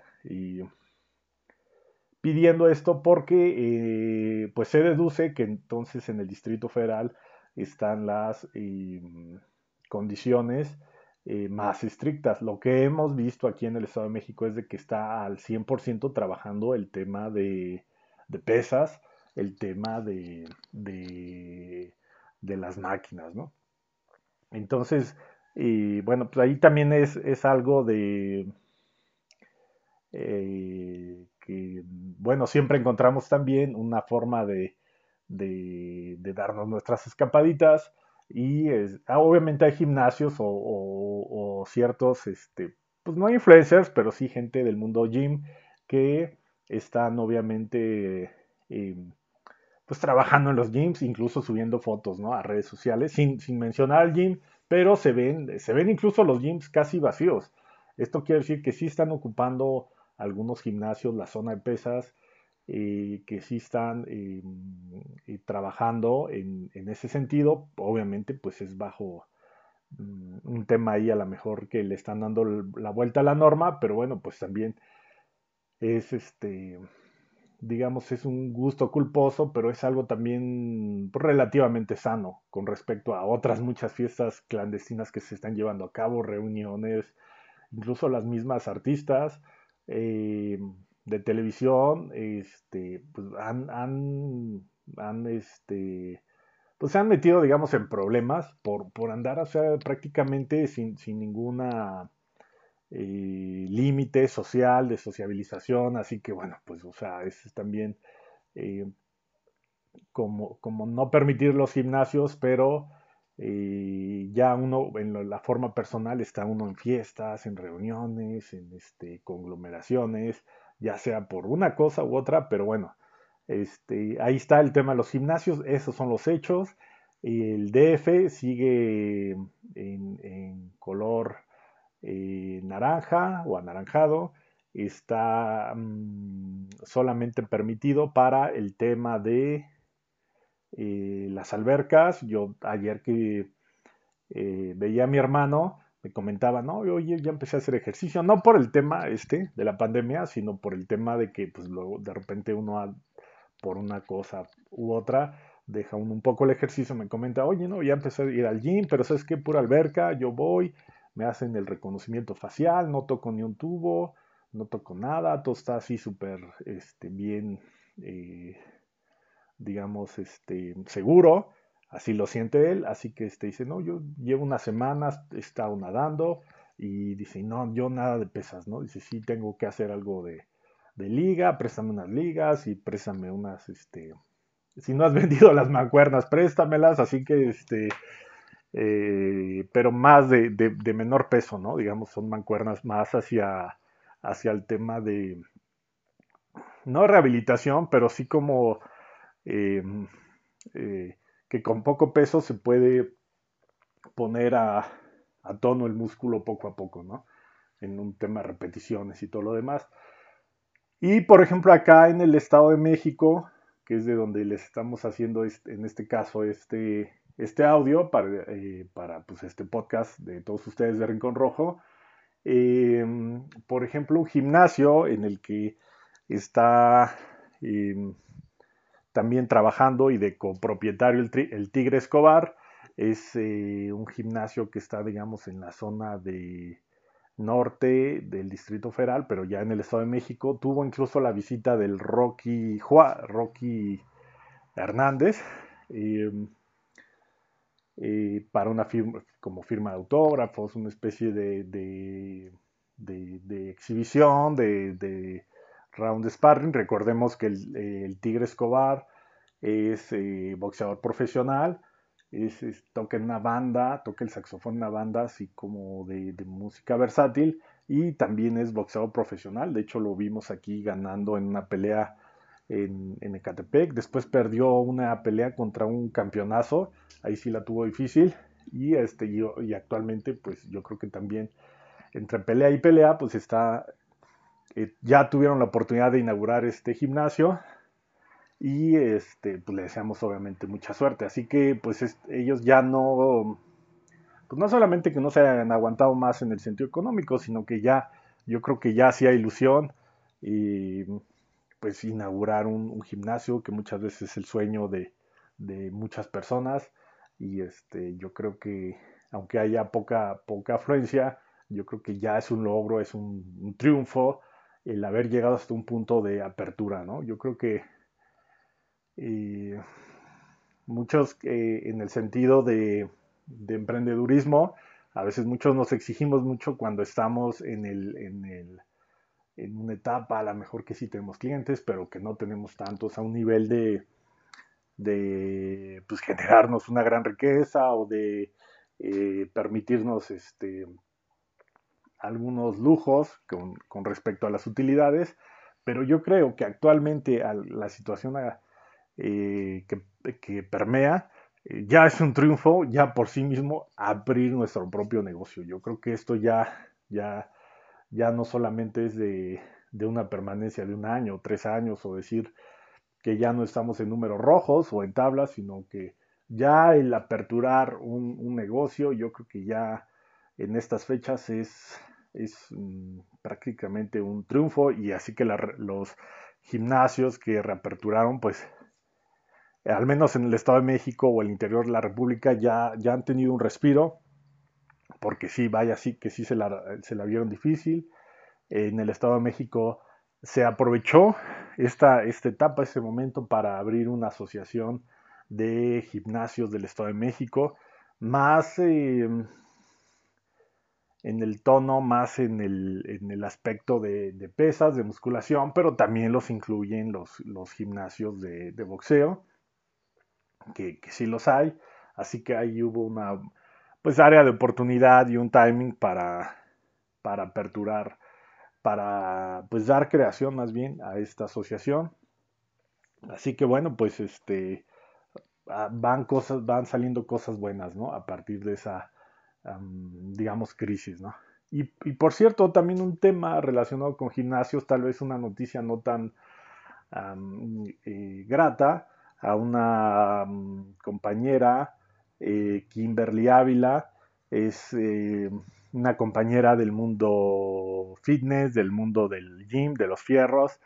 pidiendo esto porque eh, pues se deduce que entonces en el Distrito Federal están las condiciones eh, más estrictas. Lo que hemos visto aquí en el Estado de México es de que está al 100% trabajando el tema de, pesas, el tema de, de, de las máquinas, ¿no? Entonces, bueno, pues ahí también es, es algo de eh, que, bueno, siempre encontramos también una forma de, de, darnos nuestras escapaditas. Y ah, obviamente hay gimnasios o, ciertos, este, pues no influencers, pero sí gente del mundo gym que están obviamente em, pues trabajando en los gyms, incluso subiendo fotos ¿no? a redes sociales, sin, sin mencionar al gym, pero se ven, se ven incluso los gyms casi vacíos. Esto quiere decir que sí están ocupando algunos gimnasios la zona de pesas, eh, que sí están eh, eh, trabajando en, ese sentido. Obviamente, pues es bajo mm, un tema ahí a lo mejor que le están dando la vuelta a la norma, pero bueno, pues también es este digamos, es un gusto culposo, pero es algo también relativamente sano con respecto a otras muchas fiestas clandestinas que se están llevando a cabo, reuniones, incluso las mismas artistas de televisión, este, pues han, han, este, pues se han metido, digamos, en problemas por, por andar, o sea, prácticamente sin, sin ninguna eh, límite social, de sociabilización, así que bueno, pues o sea, es también eh, como, como no permitir los gimnasios, pero eh, ya uno en la forma personal está uno en fiestas, en reuniones, en este, conglomeraciones, ya sea por una cosa u otra, pero bueno, este, ahí está el tema de los gimnasios, esos son los hechos. El DF sigue en, color eh, naranja o anaranjado está mm, solamente permitido para el tema de eh, las albercas. Yo ayer que eh, veía a mi hermano, me comentaba, no, oye, ya empecé a hacer ejercicio, no por el tema este de la pandemia, sino por el tema de que pues luego de repente uno por una cosa u otra deja un poco el ejercicio, me comenta, oye, no, ya empecé a ir al gym, pero sabes que pura alberca, yo voy, me hacen el reconocimiento facial, no toco ni un tubo, no toco nada, todo está así súper este, bien, eh, digamos, este, seguro, así lo siente él, así que este, dice, no, yo llevo unas semanas, he estado nadando, y dice, no, yo nada de pesas, ¿no? Dice, sí, tengo que hacer algo de, de liga, préstame unas ligas y préstame unas, este, si no has vendido las mancuernas, préstamelas, así que, este, eh, pero más de, menor peso, ¿no? Digamos, son mancuernas más hacia, hacia el tema de, no rehabilitación, pero sí como eh, eh, que con poco peso se puede poner a, a, tono el músculo poco a poco, ¿no? En un tema de repeticiones y todo lo demás. Y por ejemplo acá en el Estado de México, que es de donde les estamos haciendo en este caso este, este audio para, eh, para pues, este podcast de todos ustedes de Rincón Rojo. Em, por ejemplo, un gimnasio en el que está em, también trabajando y de copropietario el, Tigre Escobar. Es eh, un gimnasio que está, digamos, en la zona de norte del Distrito Federal, pero ya en el Estado de México. Tuvo incluso la visita del Rocky, Rocky Hernández em, eh, para una firma, como firma de autógrafos, una especie de, de, exhibición, de, round sparring. Recordemos que el, Tigre Escobar es eh, boxeador profesional es, toca en una banda, toca el saxofón en una banda así como de, música versátil y también es boxeador profesional, de hecho lo vimos aquí ganando en una pelea en, en, Ecatepec, después perdió una pelea contra un campeonazo, ahí sí la tuvo difícil. Y, este, y, actualmente pues yo creo que también entre pelea y pelea pues está, eh, ya tuvieron la oportunidad de inaugurar este gimnasio, y este, pues le deseamos obviamente mucha suerte. Así que pues ellos ya no, pues no solamente que no se hayan aguantado más en el sentido económico, sino que ya, yo creo que ya hacía ilusión y pues inaugurar un, gimnasio que muchas veces es el sueño de, de, muchas personas y este, yo creo que aunque haya poca, poca afluencia, yo creo que ya es un logro, es un, un triunfo el haber llegado hasta un punto de apertura, ¿no? Yo creo que y muchos eh, en el sentido de, emprendedurismo, a veces muchos nos exigimos mucho cuando estamos en, el, en, el, en una etapa, a lo mejor que sí tenemos clientes, pero que no tenemos tantos a un nivel de, de pues, generarnos una gran riqueza o de eh, permitirnos este, algunos lujos con, con, respecto a las utilidades, pero yo creo que actualmente la situación eh, que, permea, eh, ya es un triunfo, ya por sí mismo, abrir nuestro propio negocio. Yo creo que esto ya, ya, ya no solamente es de, una permanencia de un año, tres años, o decir que ya no estamos en números rojos o en tablas, sino que ya el aperturar un, negocio, yo creo que ya en estas fechas es, es prácticamente un triunfo y así que los gimnasios que reaperturaron, pues al menos en el Estado de México o el interior de la República, ya, ya han tenido un respiro, porque sí, vaya, sí que sí se la, se la vieron difícil. En el Estado de México se aprovechó esta, esta etapa, este momento para abrir una asociación de gimnasios del Estado de México, más em, en el tono, más en el, en el aspecto de, pesas, de musculación, pero también los incluyen los, los gimnasios de, de boxeo que, sí los hay. Así que ahí hubo una pues área de oportunidad y un timing para, para aperturar, para pues dar creación más bien a esta asociación. Así que bueno, pues este ah, van cosas, van saliendo cosas buenas, ¿no? A partir de esa, digamos, crisis, ¿no? Y, por cierto, también un tema relacionado con gimnasios, tal vez una noticia no tan eh, grata, a una compañera, eh, Kimberly Ávila, es eh, una compañera del mundo fitness, del mundo del gym, de los fierros,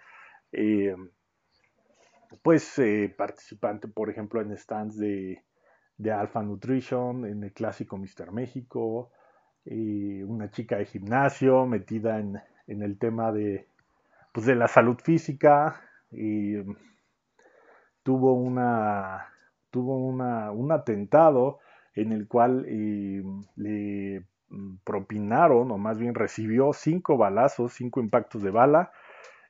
pues participante, por ejemplo, en stands de, de Alpha Nutrition, en el clásico Mr. México, una chica de gimnasio metida en, en el tema de, pues, de la salud física, y tuvo, una, tuvo una, un atentado en el cual eh, le mm, propinaron, o más bien recibió cinco balazos, cinco impactos de bala,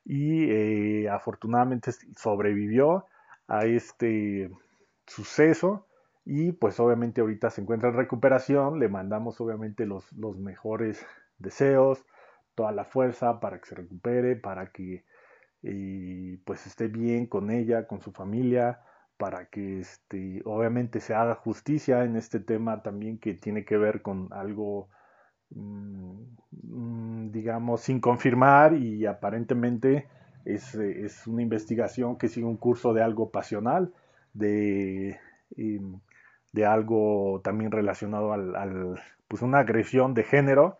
y eh, afortunadamente sobrevivió a este suceso. Y pues obviamente ahorita se encuentra en recuperación, le mandamos obviamente los, los mejores deseos, toda la fuerza para que se recupere, para que y pues esté bien con ella, con su familia, para que este, obviamente se haga justicia en este tema también que tiene que ver con algo, mm, mm, digamos, sin confirmar y aparentemente es, es, una investigación que sigue un curso de algo pasional, de, de algo también relacionado al, pues una agresión de género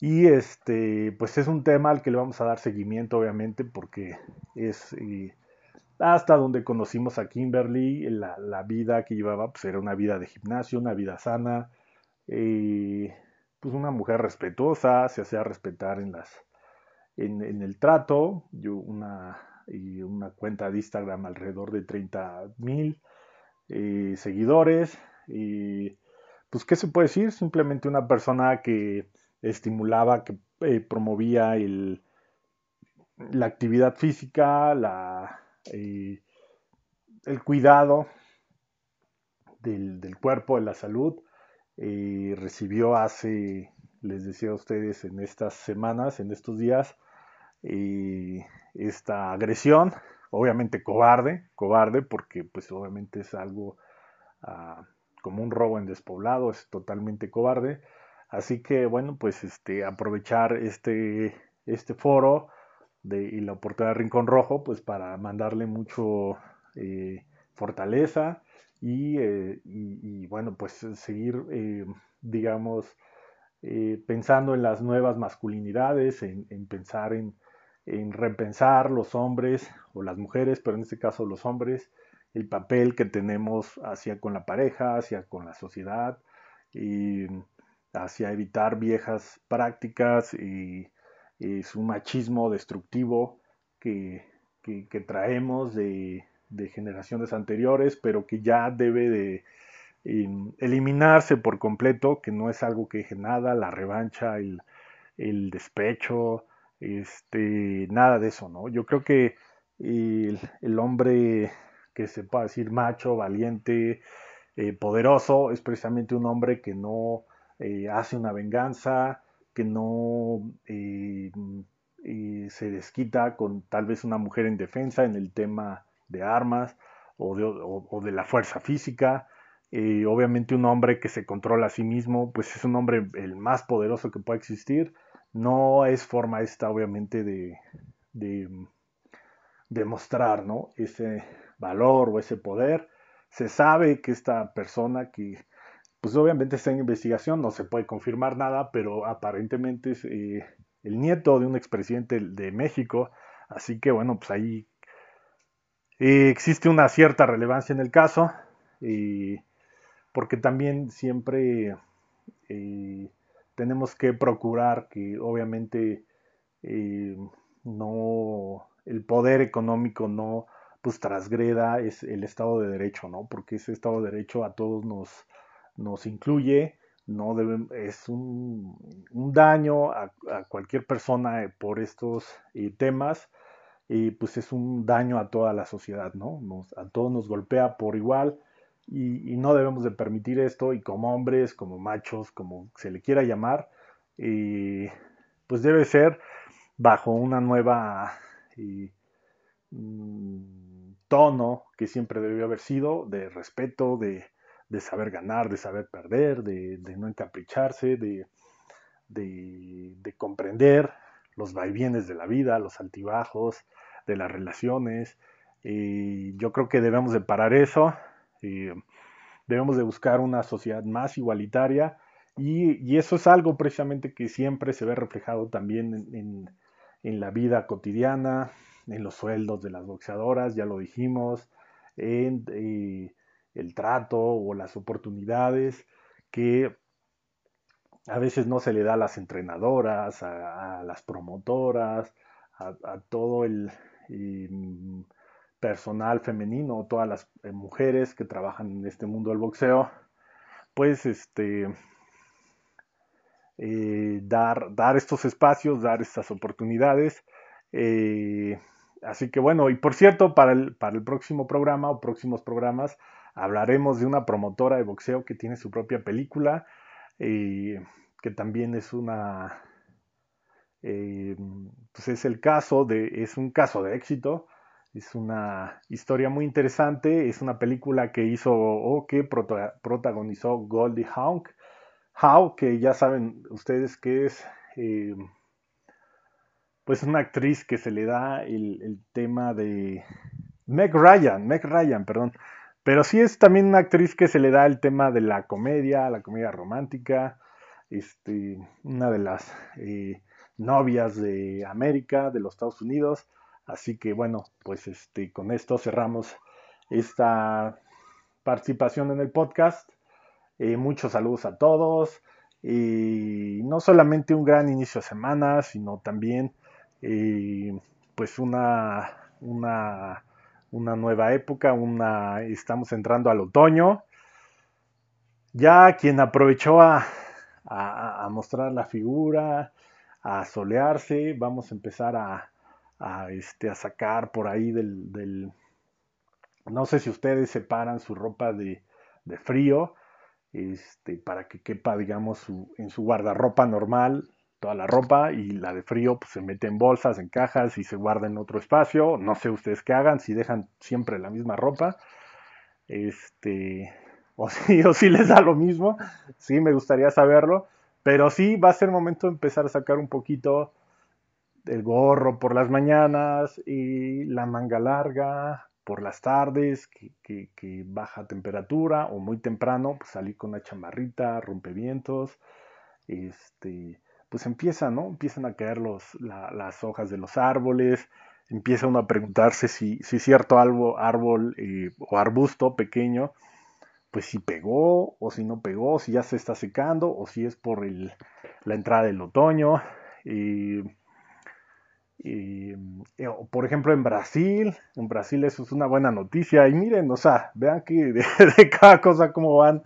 y este, pues es un tema al que le vamos a dar seguimiento, obviamente, porque es eh, hasta donde conocimos a Kimberly, la, vida que llevaba, pues era una vida de gimnasio, una vida sana. Eh, pues una mujer respetuosa, se hacía respetar en las en, el trato, yo una y una cuenta de Instagram alrededor de 30 mil seguidores y pues qué se puede decir simplemente una persona que estimulaba que eh, promovía la actividad física la el cuidado del, del, cuerpo de la salud recibió hace les decía a ustedes en estas semanas en estos días esta agresión, obviamente cobarde, cobarde porque pues obviamente es algo ah, como un robo en despoblado, es totalmente cobarde. Así que bueno, pues este, aprovechar este, este foro de, y la oportunidad de Rincón Rojo, pues para mandarle mucho eh, fortaleza eh, y, bueno, pues seguir, eh, digamos, pensando en las nuevas masculinidades, en pensar en, en repensar los hombres o las mujeres, pero en este caso los hombres, el papel que tenemos hacia con la pareja, hacia con la sociedad, y hacia evitar viejas prácticas y, su machismo destructivo que, traemos de, generaciones anteriores, pero que ya debe de em, eliminarse por completo, que no es algo que deje nada, la revancha, el, el despecho, este, nada de eso, ¿no? Yo creo que el, hombre que se pueda decir macho, valiente, eh, poderoso, es precisamente un hombre que no eh, hace una venganza, que no eh, se desquita con tal vez una mujer en defensa en el tema de armas o de, o de la fuerza física. obviamente un hombre que se controla a sí mismo, pues es un hombre el más poderoso que pueda existir no es forma esta, obviamente, de, demostrar ¿no? ese valor o ese poder. Se sabe que esta persona que, pues obviamente está en investigación, no se puede confirmar nada, pero aparentemente es eh, el nieto de un expresidente de México. Así que bueno, pues ahí eh, existe una cierta relevancia en el caso, porque también siempre eh, tenemos que procurar que obviamente eh, no el poder económico no pues trasgreda es el Estado de Derecho, ¿no? Porque ese Estado de Derecho a todos nos, nos incluye, no es un, daño a, cualquier persona eh, por estos eh, temas, y pues es un daño a toda la sociedad, ¿no? a todos nos golpea por igual, y, no debemos de permitir esto y como hombres, como machos, como se le quiera llamar, pues debe ser bajo una nueva mm, tono que siempre debió haber sido de respeto, de, saber ganar, de saber perder, de, no encapricharse, de, de, comprender los vaivienes de la vida, los altibajos de las relaciones. Y yo creo que debemos de parar eso debemos de buscar una sociedad más igualitaria y, eso es algo precisamente que siempre se ve reflejado también en, la vida cotidiana, en los sueldos de las boxeadoras, ya lo dijimos, en eh, el trato o las oportunidades que a veces no se le da a las entrenadoras, a, las promotoras, a, todo el personal femenino, todas las eh, mujeres que trabajan en este mundo del boxeo, pues este eh, dar, dar estos espacios, dar estas oportunidades. Eh, así que bueno, y por cierto, para el, para el próximo programa o próximos programas hablaremos de una promotora de boxeo que tiene su propia película, que también es una, pues es el caso de, es un caso de éxito es una historia muy interesante. Es una película que hizo o que protagonizó Goldie Hawn. How, que ya saben ustedes que es eh, pues una actriz que se le da el, tema de Meg Ryan, Meg Ryan, perdón. Pero sí es también una actriz que se le da el tema de la comedia, la comedia romántica. Este, una de las eh, novias de América, de los Estados Unidos. Así que bueno, pues este, con esto cerramos esta participación en el podcast. Eh, muchos saludos a todos. y no solamente un gran inicio de semana, sino también pues una, una, una, nueva época, una, estamos entrando al otoño. Ya quien aprovechó a, a, mostrar la figura, a solearse, vamos a empezar a, a, este, a sacar por ahí del, No sé si ustedes separan su ropa de, de frío, este, para que quepa, digamos, su, en su guardarropa normal, toda la ropa y la de frío pues, se mete en bolsas, en cajas y se guarda en otro espacio. No sé ustedes qué hagan, si dejan siempre la misma ropa. Este, o si, o si les da lo mismo, sí, me gustaría saberlo. Pero sí, va a ser momento de empezar a sacar un poquito el gorro por las mañanas y la manga larga por las tardes, que, baja temperatura o muy temprano, pues salir con una chamarrita, rompevientos, este, pues empieza, ¿no? Empiezan a caer los, las hojas de los árboles, empieza uno a preguntarse si, si cierto árbol, árbol eh, o arbusto pequeño, pues si pegó o si no pegó, si ya se está secando o si es por el, la entrada del otoño. Y eh, por ejemplo, en Brasil, en Brasil eso es una buena noticia. Y miren, o sea, vean que de, cada cosa como van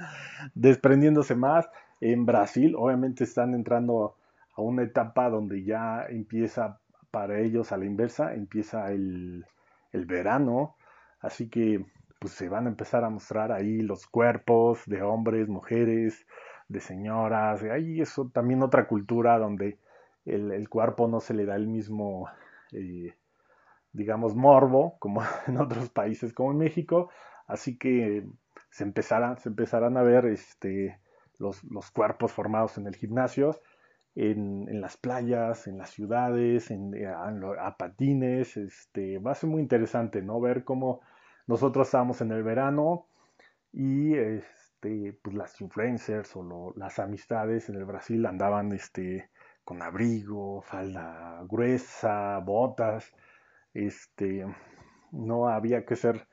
desprendiéndose más. En Brasil, obviamente, están entrando a una etapa donde ya empieza para ellos a la inversa, empieza el, verano, así que pues se van a empezar a mostrar ahí los cuerpos de hombres, mujeres, de señoras, ahí eso también otra cultura donde el, cuerpo no se le da el mismo, eh, digamos, morbo como en otros países como en México, así que se empezarán, se empezarán a ver este, los, los cuerpos formados en el gimnasio en, las playas, en las ciudades, en, eh, a, patines. Este, va a ser muy interesante, ¿no? Ver cómo nosotros estábamos en el verano y este, pues las influencers o las amistades en el Brasil andaban este, con abrigo, falda gruesa, botas. Este, no había que ser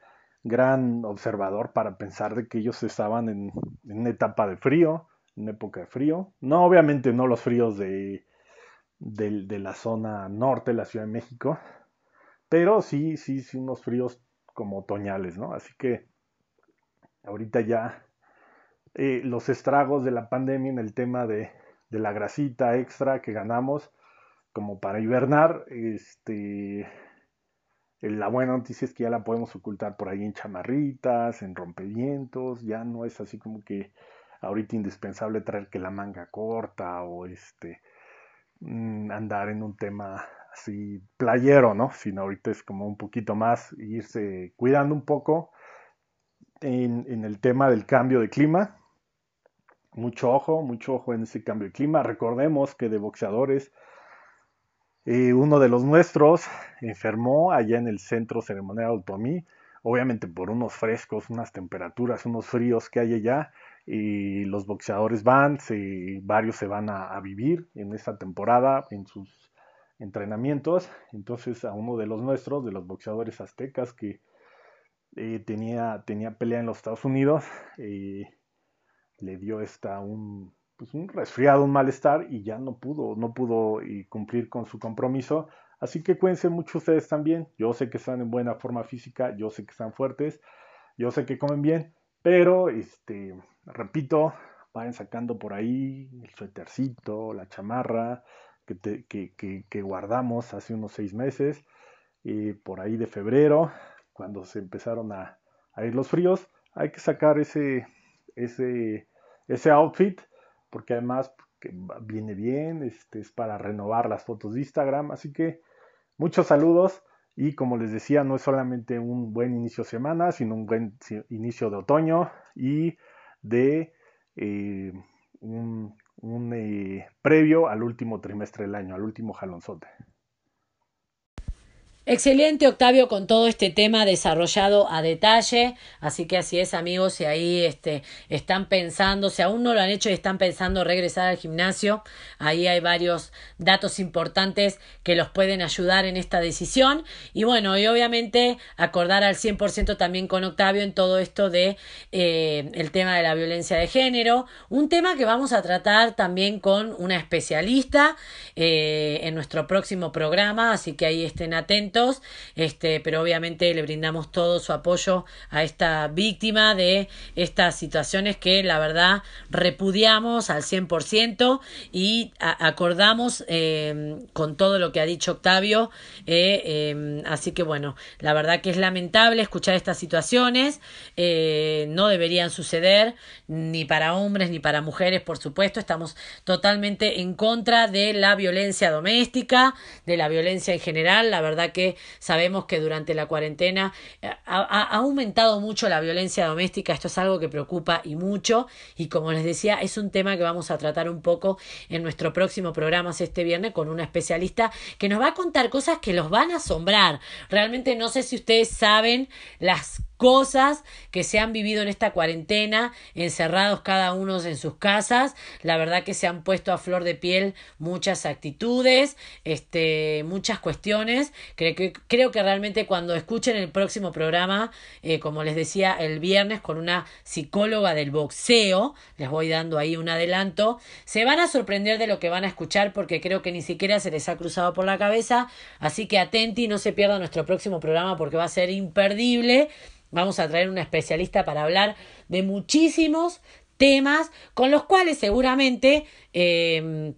gran observador para pensar de que ellos estaban en, en una etapa de frío en época de frío. No, obviamente no los fríos de, de, la zona norte de la Ciudad de México, pero sí, sí, sí, unos fríos como otoñales, ¿no? Así que ahorita ya eh, los estragos de la pandemia en el tema de, de, la grasita extra que ganamos como para hibernar, este, la buena noticia es que ya la podemos ocultar por ahí en chamarritas, en rompevientos, ya no es así como que ahorita indispensable traer que la manga corta o este mm, andar en un tema así playero, ¿no? Sino ahorita es como un poquito más irse cuidando un poco en, el tema del cambio de clima. Mucho ojo, mucho ojo en ese cambio de clima. Recordemos que de boxeadores, eh, uno de los nuestros enfermó allá en el centro ceremonial Otomí, obviamente por unos frescos, unas temperaturas, unos fríos que hay allá y los boxeadores van, varios se van a, vivir en esta temporada en sus entrenamientos. Entonces a uno de los nuestros, de los boxeadores aztecas que eh, tenía, tenía pelea en los Estados Unidos, eh, le dio esta un, pues un resfriado, un malestar y ya no pudo, no pudo cumplir con su compromiso. Así que cuídense mucho ustedes también. Yo sé que están en buena forma física, yo sé que están fuertes, yo sé que comen bien, pero este repito, vayan sacando por ahí el suétercito, la chamarra que, que, guardamos hace unos seis meses, por ahí de febrero, cuando se empezaron a, ir los fríos, hay que sacar ese, ese, ese outfit, porque además viene bien, este, es para renovar las fotos de Instagram, así que muchos saludos. Y como les decía, no es solamente un buen inicio de semana, sino un buen inicio de otoño y de eh, un, eh, previo al último trimestre del año, al último jalonzote. Excelente, Octavio, con todo este tema desarrollado a detalle. Así que así es, amigos, si ahí este, están pensando, si aún no lo han hecho y están pensando regresar al gimnasio, ahí hay varios datos importantes que los pueden ayudar en esta decisión. Y bueno, y obviamente acordar al 100% también con Octavio en todo esto de eh, el tema de la violencia de género, un tema que vamos a tratar también con una especialista eh, en nuestro próximo programa, así que ahí estén atentos este, pero obviamente le brindamos todo su apoyo a esta víctima de estas situaciones que la verdad repudiamos al 100% y acordamos eh, con todo lo que ha dicho Octavio. Eh, eh, así que bueno, la verdad que es lamentable escuchar estas situaciones, no deberían suceder ni para hombres ni para mujeres, por supuesto, estamos totalmente en contra de la violencia doméstica, de la violencia en general, la verdad que sabemos que durante la cuarentena eh, ha, aumentado mucho la violencia doméstica, esto es algo que preocupa y mucho, y como les decía, es un tema que vamos a tratar un poco en nuestro próximo programa este viernes con una especialista que nos va a contar cosas que los van a asombrar. Realmente no sé si ustedes saben las cosas que se han vivido en esta cuarentena, encerrados cada uno en sus casas. La verdad que se han puesto a flor de piel muchas actitudes, este, muchas cuestiones. Creo creo que realmente cuando escuchen el próximo programa, eh, como les decía el viernes, con una psicóloga del boxeo, les voy dando ahí un adelanto, se van a sorprender de lo que van a escuchar porque creo que ni siquiera se les ha cruzado por la cabeza. Así que atenti, no se pierda nuestro próximo programa porque va a ser imperdible. Vamos a traer una especialista para hablar de muchísimos temas con los cuales seguramente eh,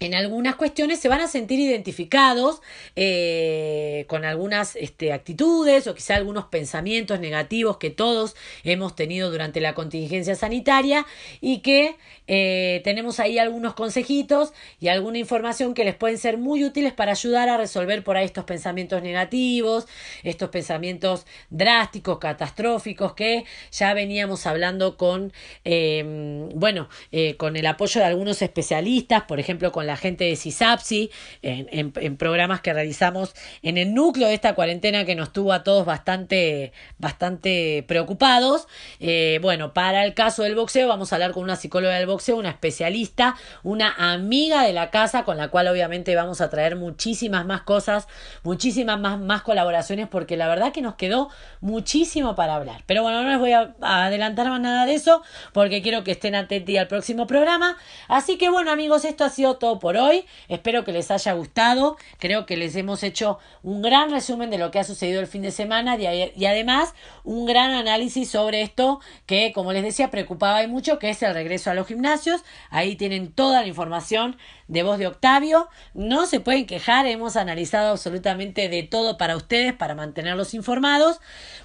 en algunas cuestiones se van a sentir identificados eh, con algunas este, actitudes o quizá algunos pensamientos negativos que todos hemos tenido durante la contingencia sanitaria y que eh, tenemos ahí algunos consejitos y alguna información que les pueden ser muy útiles para ayudar a resolver por ahí estos pensamientos negativos, estos pensamientos drásticos, catastróficos que ya veníamos hablando con, eh, bueno, con el apoyo de algunos especialistas, por ejemplo, con la gente de CISAPSI, en, programas que realizamos en el núcleo de esta cuarentena que nos tuvo a todos bastante, bastante preocupados. Eh, bueno, para el caso del boxeo, vamos a hablar con una psicóloga del boxeo, una especialista, una amiga de la casa, con la cual obviamente vamos a traer muchísimas más cosas, muchísimas más, más colaboraciones, porque la verdad que nos quedó muchísimo para hablar. Pero bueno, no les voy a, adelantar más nada de eso, porque quiero que estén atentos al próximo programa. Así que bueno, amigos, esto ha sido todo por hoy. Espero que les haya gustado. Creo que les hemos hecho un gran resumen de lo que ha sucedido el fin de semana y, además un gran análisis sobre esto que, como les decía, preocupaba y mucho, que es el regreso a los gimnasios. Ahí tienen toda la información de voz de Octavio. No se pueden quejar, hemos analizado absolutamente de todo para ustedes, para mantenerlos informados.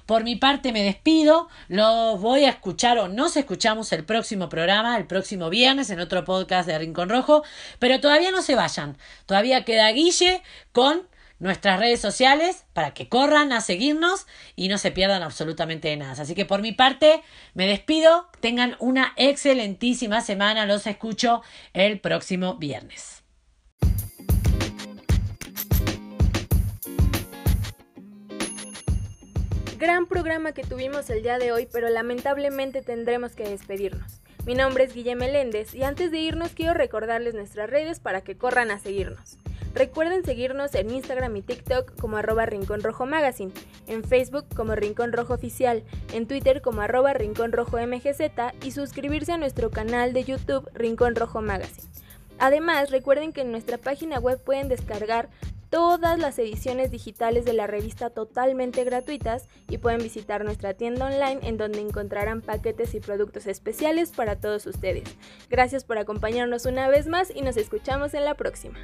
Por mi parte me despido, los voy a escuchar o nos escuchamos el próximo programa, el próximo viernes en otro podcast de Rincón Rojo, pero todavía no se vayan, todavía queda Guille con nuestras redes sociales para que corran a seguirnos y no se pierdan absolutamente de nada. Así que por mi parte me despido, tengan una excelentísima semana, los escucho el próximo viernes. Gran programa que tuvimos el día de hoy, pero lamentablemente tendremos que despedirnos. Mi nombre es Guillermo Meléndez y antes de irnos quiero recordarles nuestras redes para que corran a seguirnos. Recuerden seguirnos en Instagram y TikTok como arroba Rincón Rojo Magazine, en Facebook como Rincón Rojo Oficial, en Twitter como arroba Rincón Rojo MGZ y suscribirse a nuestro canal de YouTube Rincón Rojo Magazine. Además, recuerden que en nuestra página web pueden descargar todas las ediciones digitales de la revista totalmente gratuitas y pueden visitar nuestra tienda online en donde encontrarán paquetes y productos especiales para todos ustedes. Gracias por acompañarnos una vez más y nos escuchamos en la próxima.